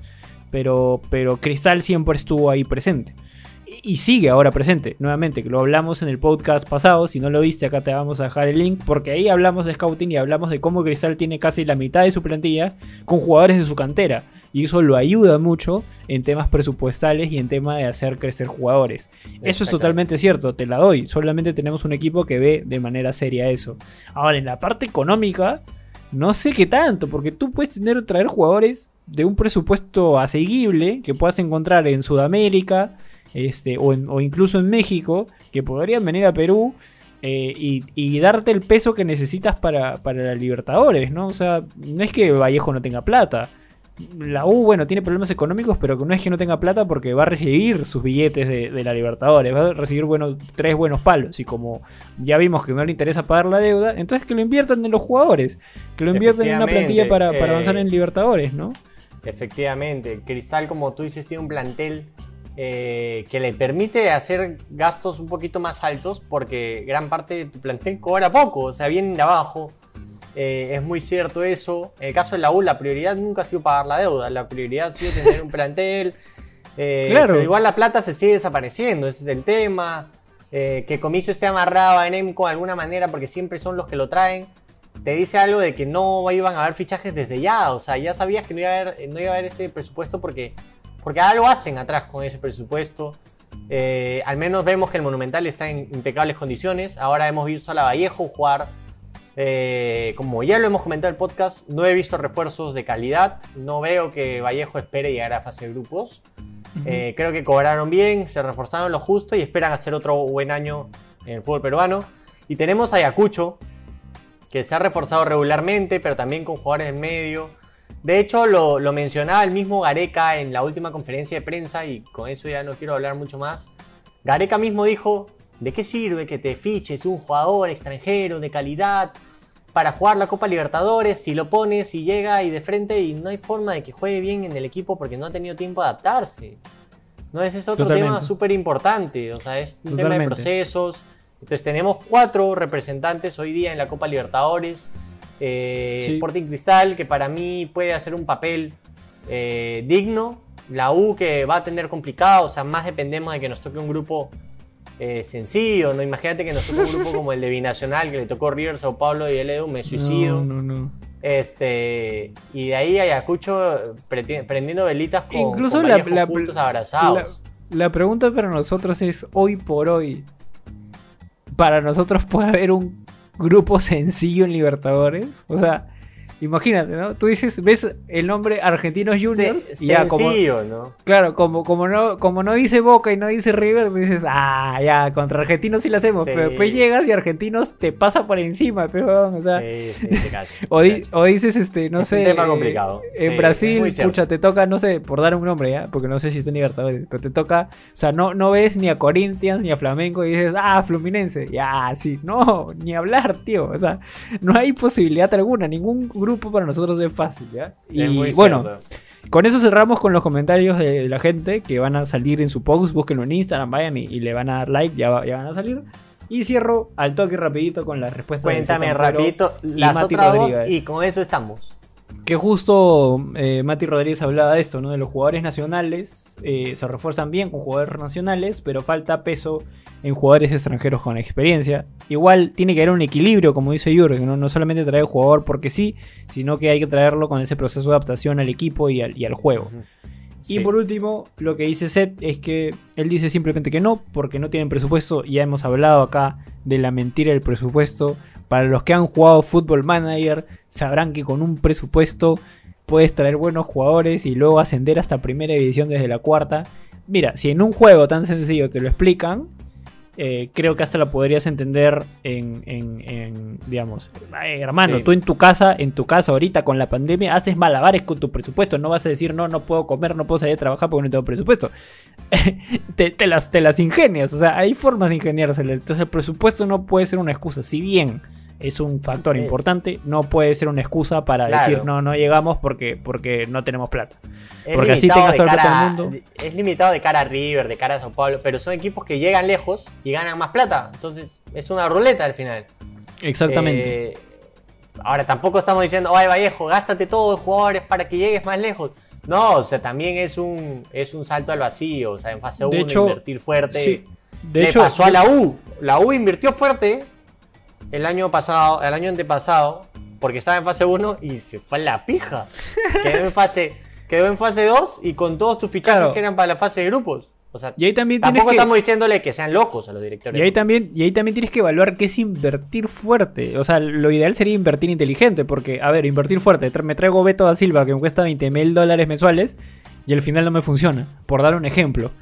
B: Pero, pero Cristal siempre estuvo ahí presente. Y, sigue ahora presente, nuevamente, que lo hablamos en el podcast pasado. Si no lo viste, acá te vamos a dejar el link. Porque ahí hablamos de scouting y hablamos de cómo Cristal tiene casi la mitad de su plantilla con jugadores de su cantera. Y eso lo ayuda mucho en temas presupuestales y en tema de hacer crecer jugadores. Eso es totalmente cierto, te la doy. Solamente tenemos un equipo que ve de manera seria eso. Ahora, en la parte económica, no sé qué tanto, porque tú puedes tener traer jugadores de un presupuesto asequible que puedas encontrar en Sudamérica este, o, en- o incluso en México, que podrían venir a Perú eh, y, y darte el peso que necesitas para, para la Libertadores, ¿no? O sea, no es que Vallejo no tenga plata. La U, bueno, tiene problemas económicos, pero no es que no tenga plata porque va a recibir sus billetes de, de la Libertadores, va a recibir bueno, tres buenos palos. Y como ya vimos que no le interesa pagar la deuda, entonces que lo inviertan en los jugadores, que lo inviertan en una plantilla para, para
A: Efectivamente,
B: avanzar
A: eh,
B: en Libertadores, ¿no?
A: Efectivamente, Cristal, como tú dices, tiene un plantel eh, que le permite hacer gastos un poquito más altos porque gran parte de tu plantel cobra poco, o sea, vienen de abajo. Eh, es muy cierto eso. En el caso de la U, la prioridad nunca ha sido pagar la deuda, la prioridad ha sido tener un plantel. eh,
B: Claro.
A: Pero igual la plata se sigue desapareciendo, ese es el tema. Que Comiso esté amarrado a Nemco de alguna manera porque siempre son los que lo traen te dice algo de que no iban a haber fichajes desde ya. O sea, ya sabías que no iba a haber, no iba a haber ese presupuesto porque, porque algo hacen atrás con ese presupuesto. Eh, al menos vemos que el Monumental está en impecables condiciones. Ahora hemos visto a la Vallejo jugar. eh, como ya lo hemos comentado en el podcast, no he visto refuerzos de calidad. No veo que Vallejo espere llegar a fase de grupos. Eh, creo que cobraron bien, se reforzaron lo justo y esperan hacer otro buen año en el fútbol peruano. Y tenemos a Ayacucho, que se ha reforzado regularmente, pero también con jugadores en medio. De hecho, lo, lo mencionaba el mismo Gareca en la última conferencia de prensa, y con eso ya no quiero hablar mucho más. Gareca mismo dijo, ¿de qué sirve que te fiches un jugador extranjero de calidad para jugar la Copa Libertadores si lo pones y llega y de frente y no hay forma de que juegue bien en el equipo porque no ha tenido tiempo de adaptarse? No, ese es otro tema súper importante, o sea, es un tema de procesos. Entonces tenemos cuatro representantes hoy día en la Copa Libertadores. Eh,
B: Sí.
A: Sporting Cristal, que para mí puede hacer un papel eh, digno. La U, que va a tener complicado, o sea, más dependemos de que nos toque un grupo eh, sencillo, ¿no? Imagínate que nos toque un grupo [LAUGHS] como el de Binacional, que le tocó River, Sao Paulo y el Edu, me suicido.
B: No, no, no.
A: Este, y de ahí Ayacucho prendiendo velitas con,
B: Incluso
A: con
B: la,
A: Vallejo
B: la-
A: juntos
B: la-
A: abrazados.
B: la pregunta para nosotros es, hoy por hoy, para nosotros puede haber un grupo [LAUGHS] sencillo en Libertadores. O sea, imagínate, ¿no? Tú dices, ves el nombre Argentinos Juniors
A: Se-
B: y ya como...
A: sencillo, ¿no?
B: Claro, como, como, no, como no dice Boca y no dice River, dices, ah, ya, contra Argentinos sí lo hacemos.
A: Sí.
B: Pero después llegas y Argentinos te pasa por encima, pero, o sea,
A: sí, sí, te cacho, te [LAUGHS]
B: o, di- o dices, este, no
A: Es un
B: sé.
A: tema
B: eh,
A: complicado. Sí,
B: En
A: es
B: Brasil, pucha, te toca, no sé, por dar un nombre, ¿ya? Porque no sé si está en Libertadores, pero te toca, o sea, no, no ves ni a Corinthians ni a Flamengo y dices, ah, Fluminense, ya, sí, no, ni hablar, tío, o sea, no hay posibilidad alguna, ningún grupo para nosotros es fácil, ¿ya?
A: Es
B: Y
A: muy
B: bueno,
A: cierto.
B: con eso cerramos con los comentarios de la gente que van a salir en su post. Búsquenlo en Instagram, vayan y, y le van a dar like, ya, va- ya van a salir. Y cierro al toque rapidito con la respuesta de
A: Cuéntame rapidito las
B: Mati
A: otras dos
B: Rodríguez.
A: y con eso estamos.
B: Que justo eh, Mati Rodríguez hablaba de esto, ¿no? De los jugadores nacionales. eh, se refuerzan bien con jugadores nacionales, pero falta peso en jugadores extranjeros con experiencia. Igual tiene que haber un equilibrio, como dice Jürgen, ¿no? No solamente traer jugador porque sí, sino que hay que traerlo con ese proceso de adaptación al equipo y al, y al juego. Y por último, lo que dice Seth es que él dice simplemente que no, porque no tienen presupuesto. Ya hemos hablado acá de la mentira del presupuesto. Para los que han jugado Football Manager, sabrán que con un presupuesto puedes traer buenos jugadores y luego ascender hasta primera división desde la cuarta. Mira, si en un juego tan sencillo te lo explican, eh, creo que hasta lo podrías entender en, en- en, digamos, "Ay, hermano,
A: Sí.
B: tú en tu casa, en tu casa ahorita con la pandemia, haces malabares con tu presupuesto, no vas a decir, no, no puedo comer, no puedo salir a trabajar porque no tengo presupuesto. [LAUGHS] te, te las, te las ingenias, o sea, hay formas de ingeniárselo, entonces el presupuesto no puede ser una excusa, si bien es un factor
A: Es.
B: importante, no puede ser una excusa para
A: Claro.
B: decir, no, no llegamos porque, porque no tenemos plata.
A: Es
B: Porque así tengas toda la plata
A: cara-
B: del mundo.
A: Es limitado de cara a River, de cara a Sao Paulo, pero son equipos que llegan lejos y ganan más plata. Entonces es una ruleta al final.
B: Exactamente.
A: Eh, ahora tampoco estamos diciendo, ay Vallejo, gástate todos los jugadores para que llegues más lejos. No, o sea, también es un, es un salto al vacío. O sea, en fase 1
B: De hecho,
A: invertir fuerte.
B: sí. De
A: Le
B: hecho,
A: pasó a la U. La U invirtió fuerte el año pasado, el año antepasado, porque estaba en fase 1 y se fue a la pija. [LAUGHS] Quedó en fase, quedó en fase 2 y con todos tus fichajes
B: Claro.
A: que eran para la fase de grupos. O sea,
B: Y ahí también
A: tampoco
B: que-
A: estamos diciéndole que sean locos a los directores.
B: Y ahí, también, y ahí también tienes que evaluar qué es invertir fuerte. O sea, lo ideal sería invertir inteligente. Porque, a ver, invertir fuerte. Me traigo Beto da Silva que me cuesta 20 mil dólares mensuales. Y al final no me funciona. Por dar un ejemplo.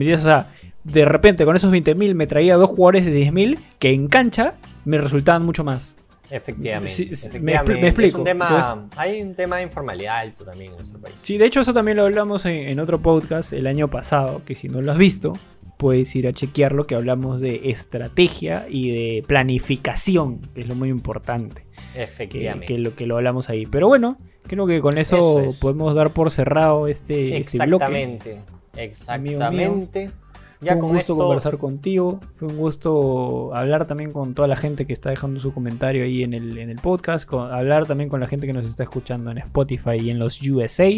B: O sea, de repente con esos 20 mil me traía dos jugadores de 10 mil que en cancha me resultaban mucho más.
A: Efectivamente.
B: Sí, me explico.
A: Es un tema,
B: Entonces-
A: hay un tema de informalidad alto también en nuestro país.
B: Sí, de hecho eso también lo hablamos en, en otro podcast el año pasado, que si no lo has visto, puedes ir a chequearlo, que hablamos de estrategia y de planificación, que es lo muy importante,
A: Efectivamente.
B: que lo que lo hablamos ahí. Pero bueno, creo que con eso,
A: Eso es.
B: podemos dar por cerrado este, este bloque.
A: Exactamente.
B: Amigo
A: Exactamente.
B: Fue
A: Ya
B: un
A: con
B: gusto
A: esto.
B: conversar contigo, fue un gusto hablar también con toda la gente que está dejando su comentario ahí en el, en el podcast, con- hablar también con la gente que nos está escuchando en Spotify y en los USA.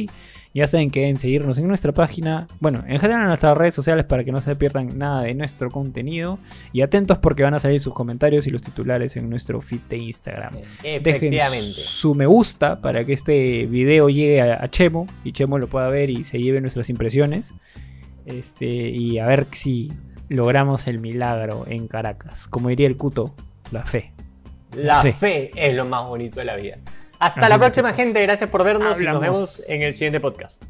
B: Ya saben que deben seguirnos en nuestra página, bueno, en general en nuestras redes sociales para que no se pierdan nada de nuestro contenido. Y atentos porque van a salir sus comentarios y los titulares en nuestro feed de Instagram. Dejen su me gusta para que este video llegue a, a Chemo y Chemo lo pueda ver y se lleve nuestras impresiones. Este, y a ver si logramos el milagro en Caracas. Como diría el Cuto, la fe.
A: La fe es lo más bonito de la vida. Hasta
B: Así
A: la próxima, gente. Gracias por vernos y nos vemos en el siguiente podcast.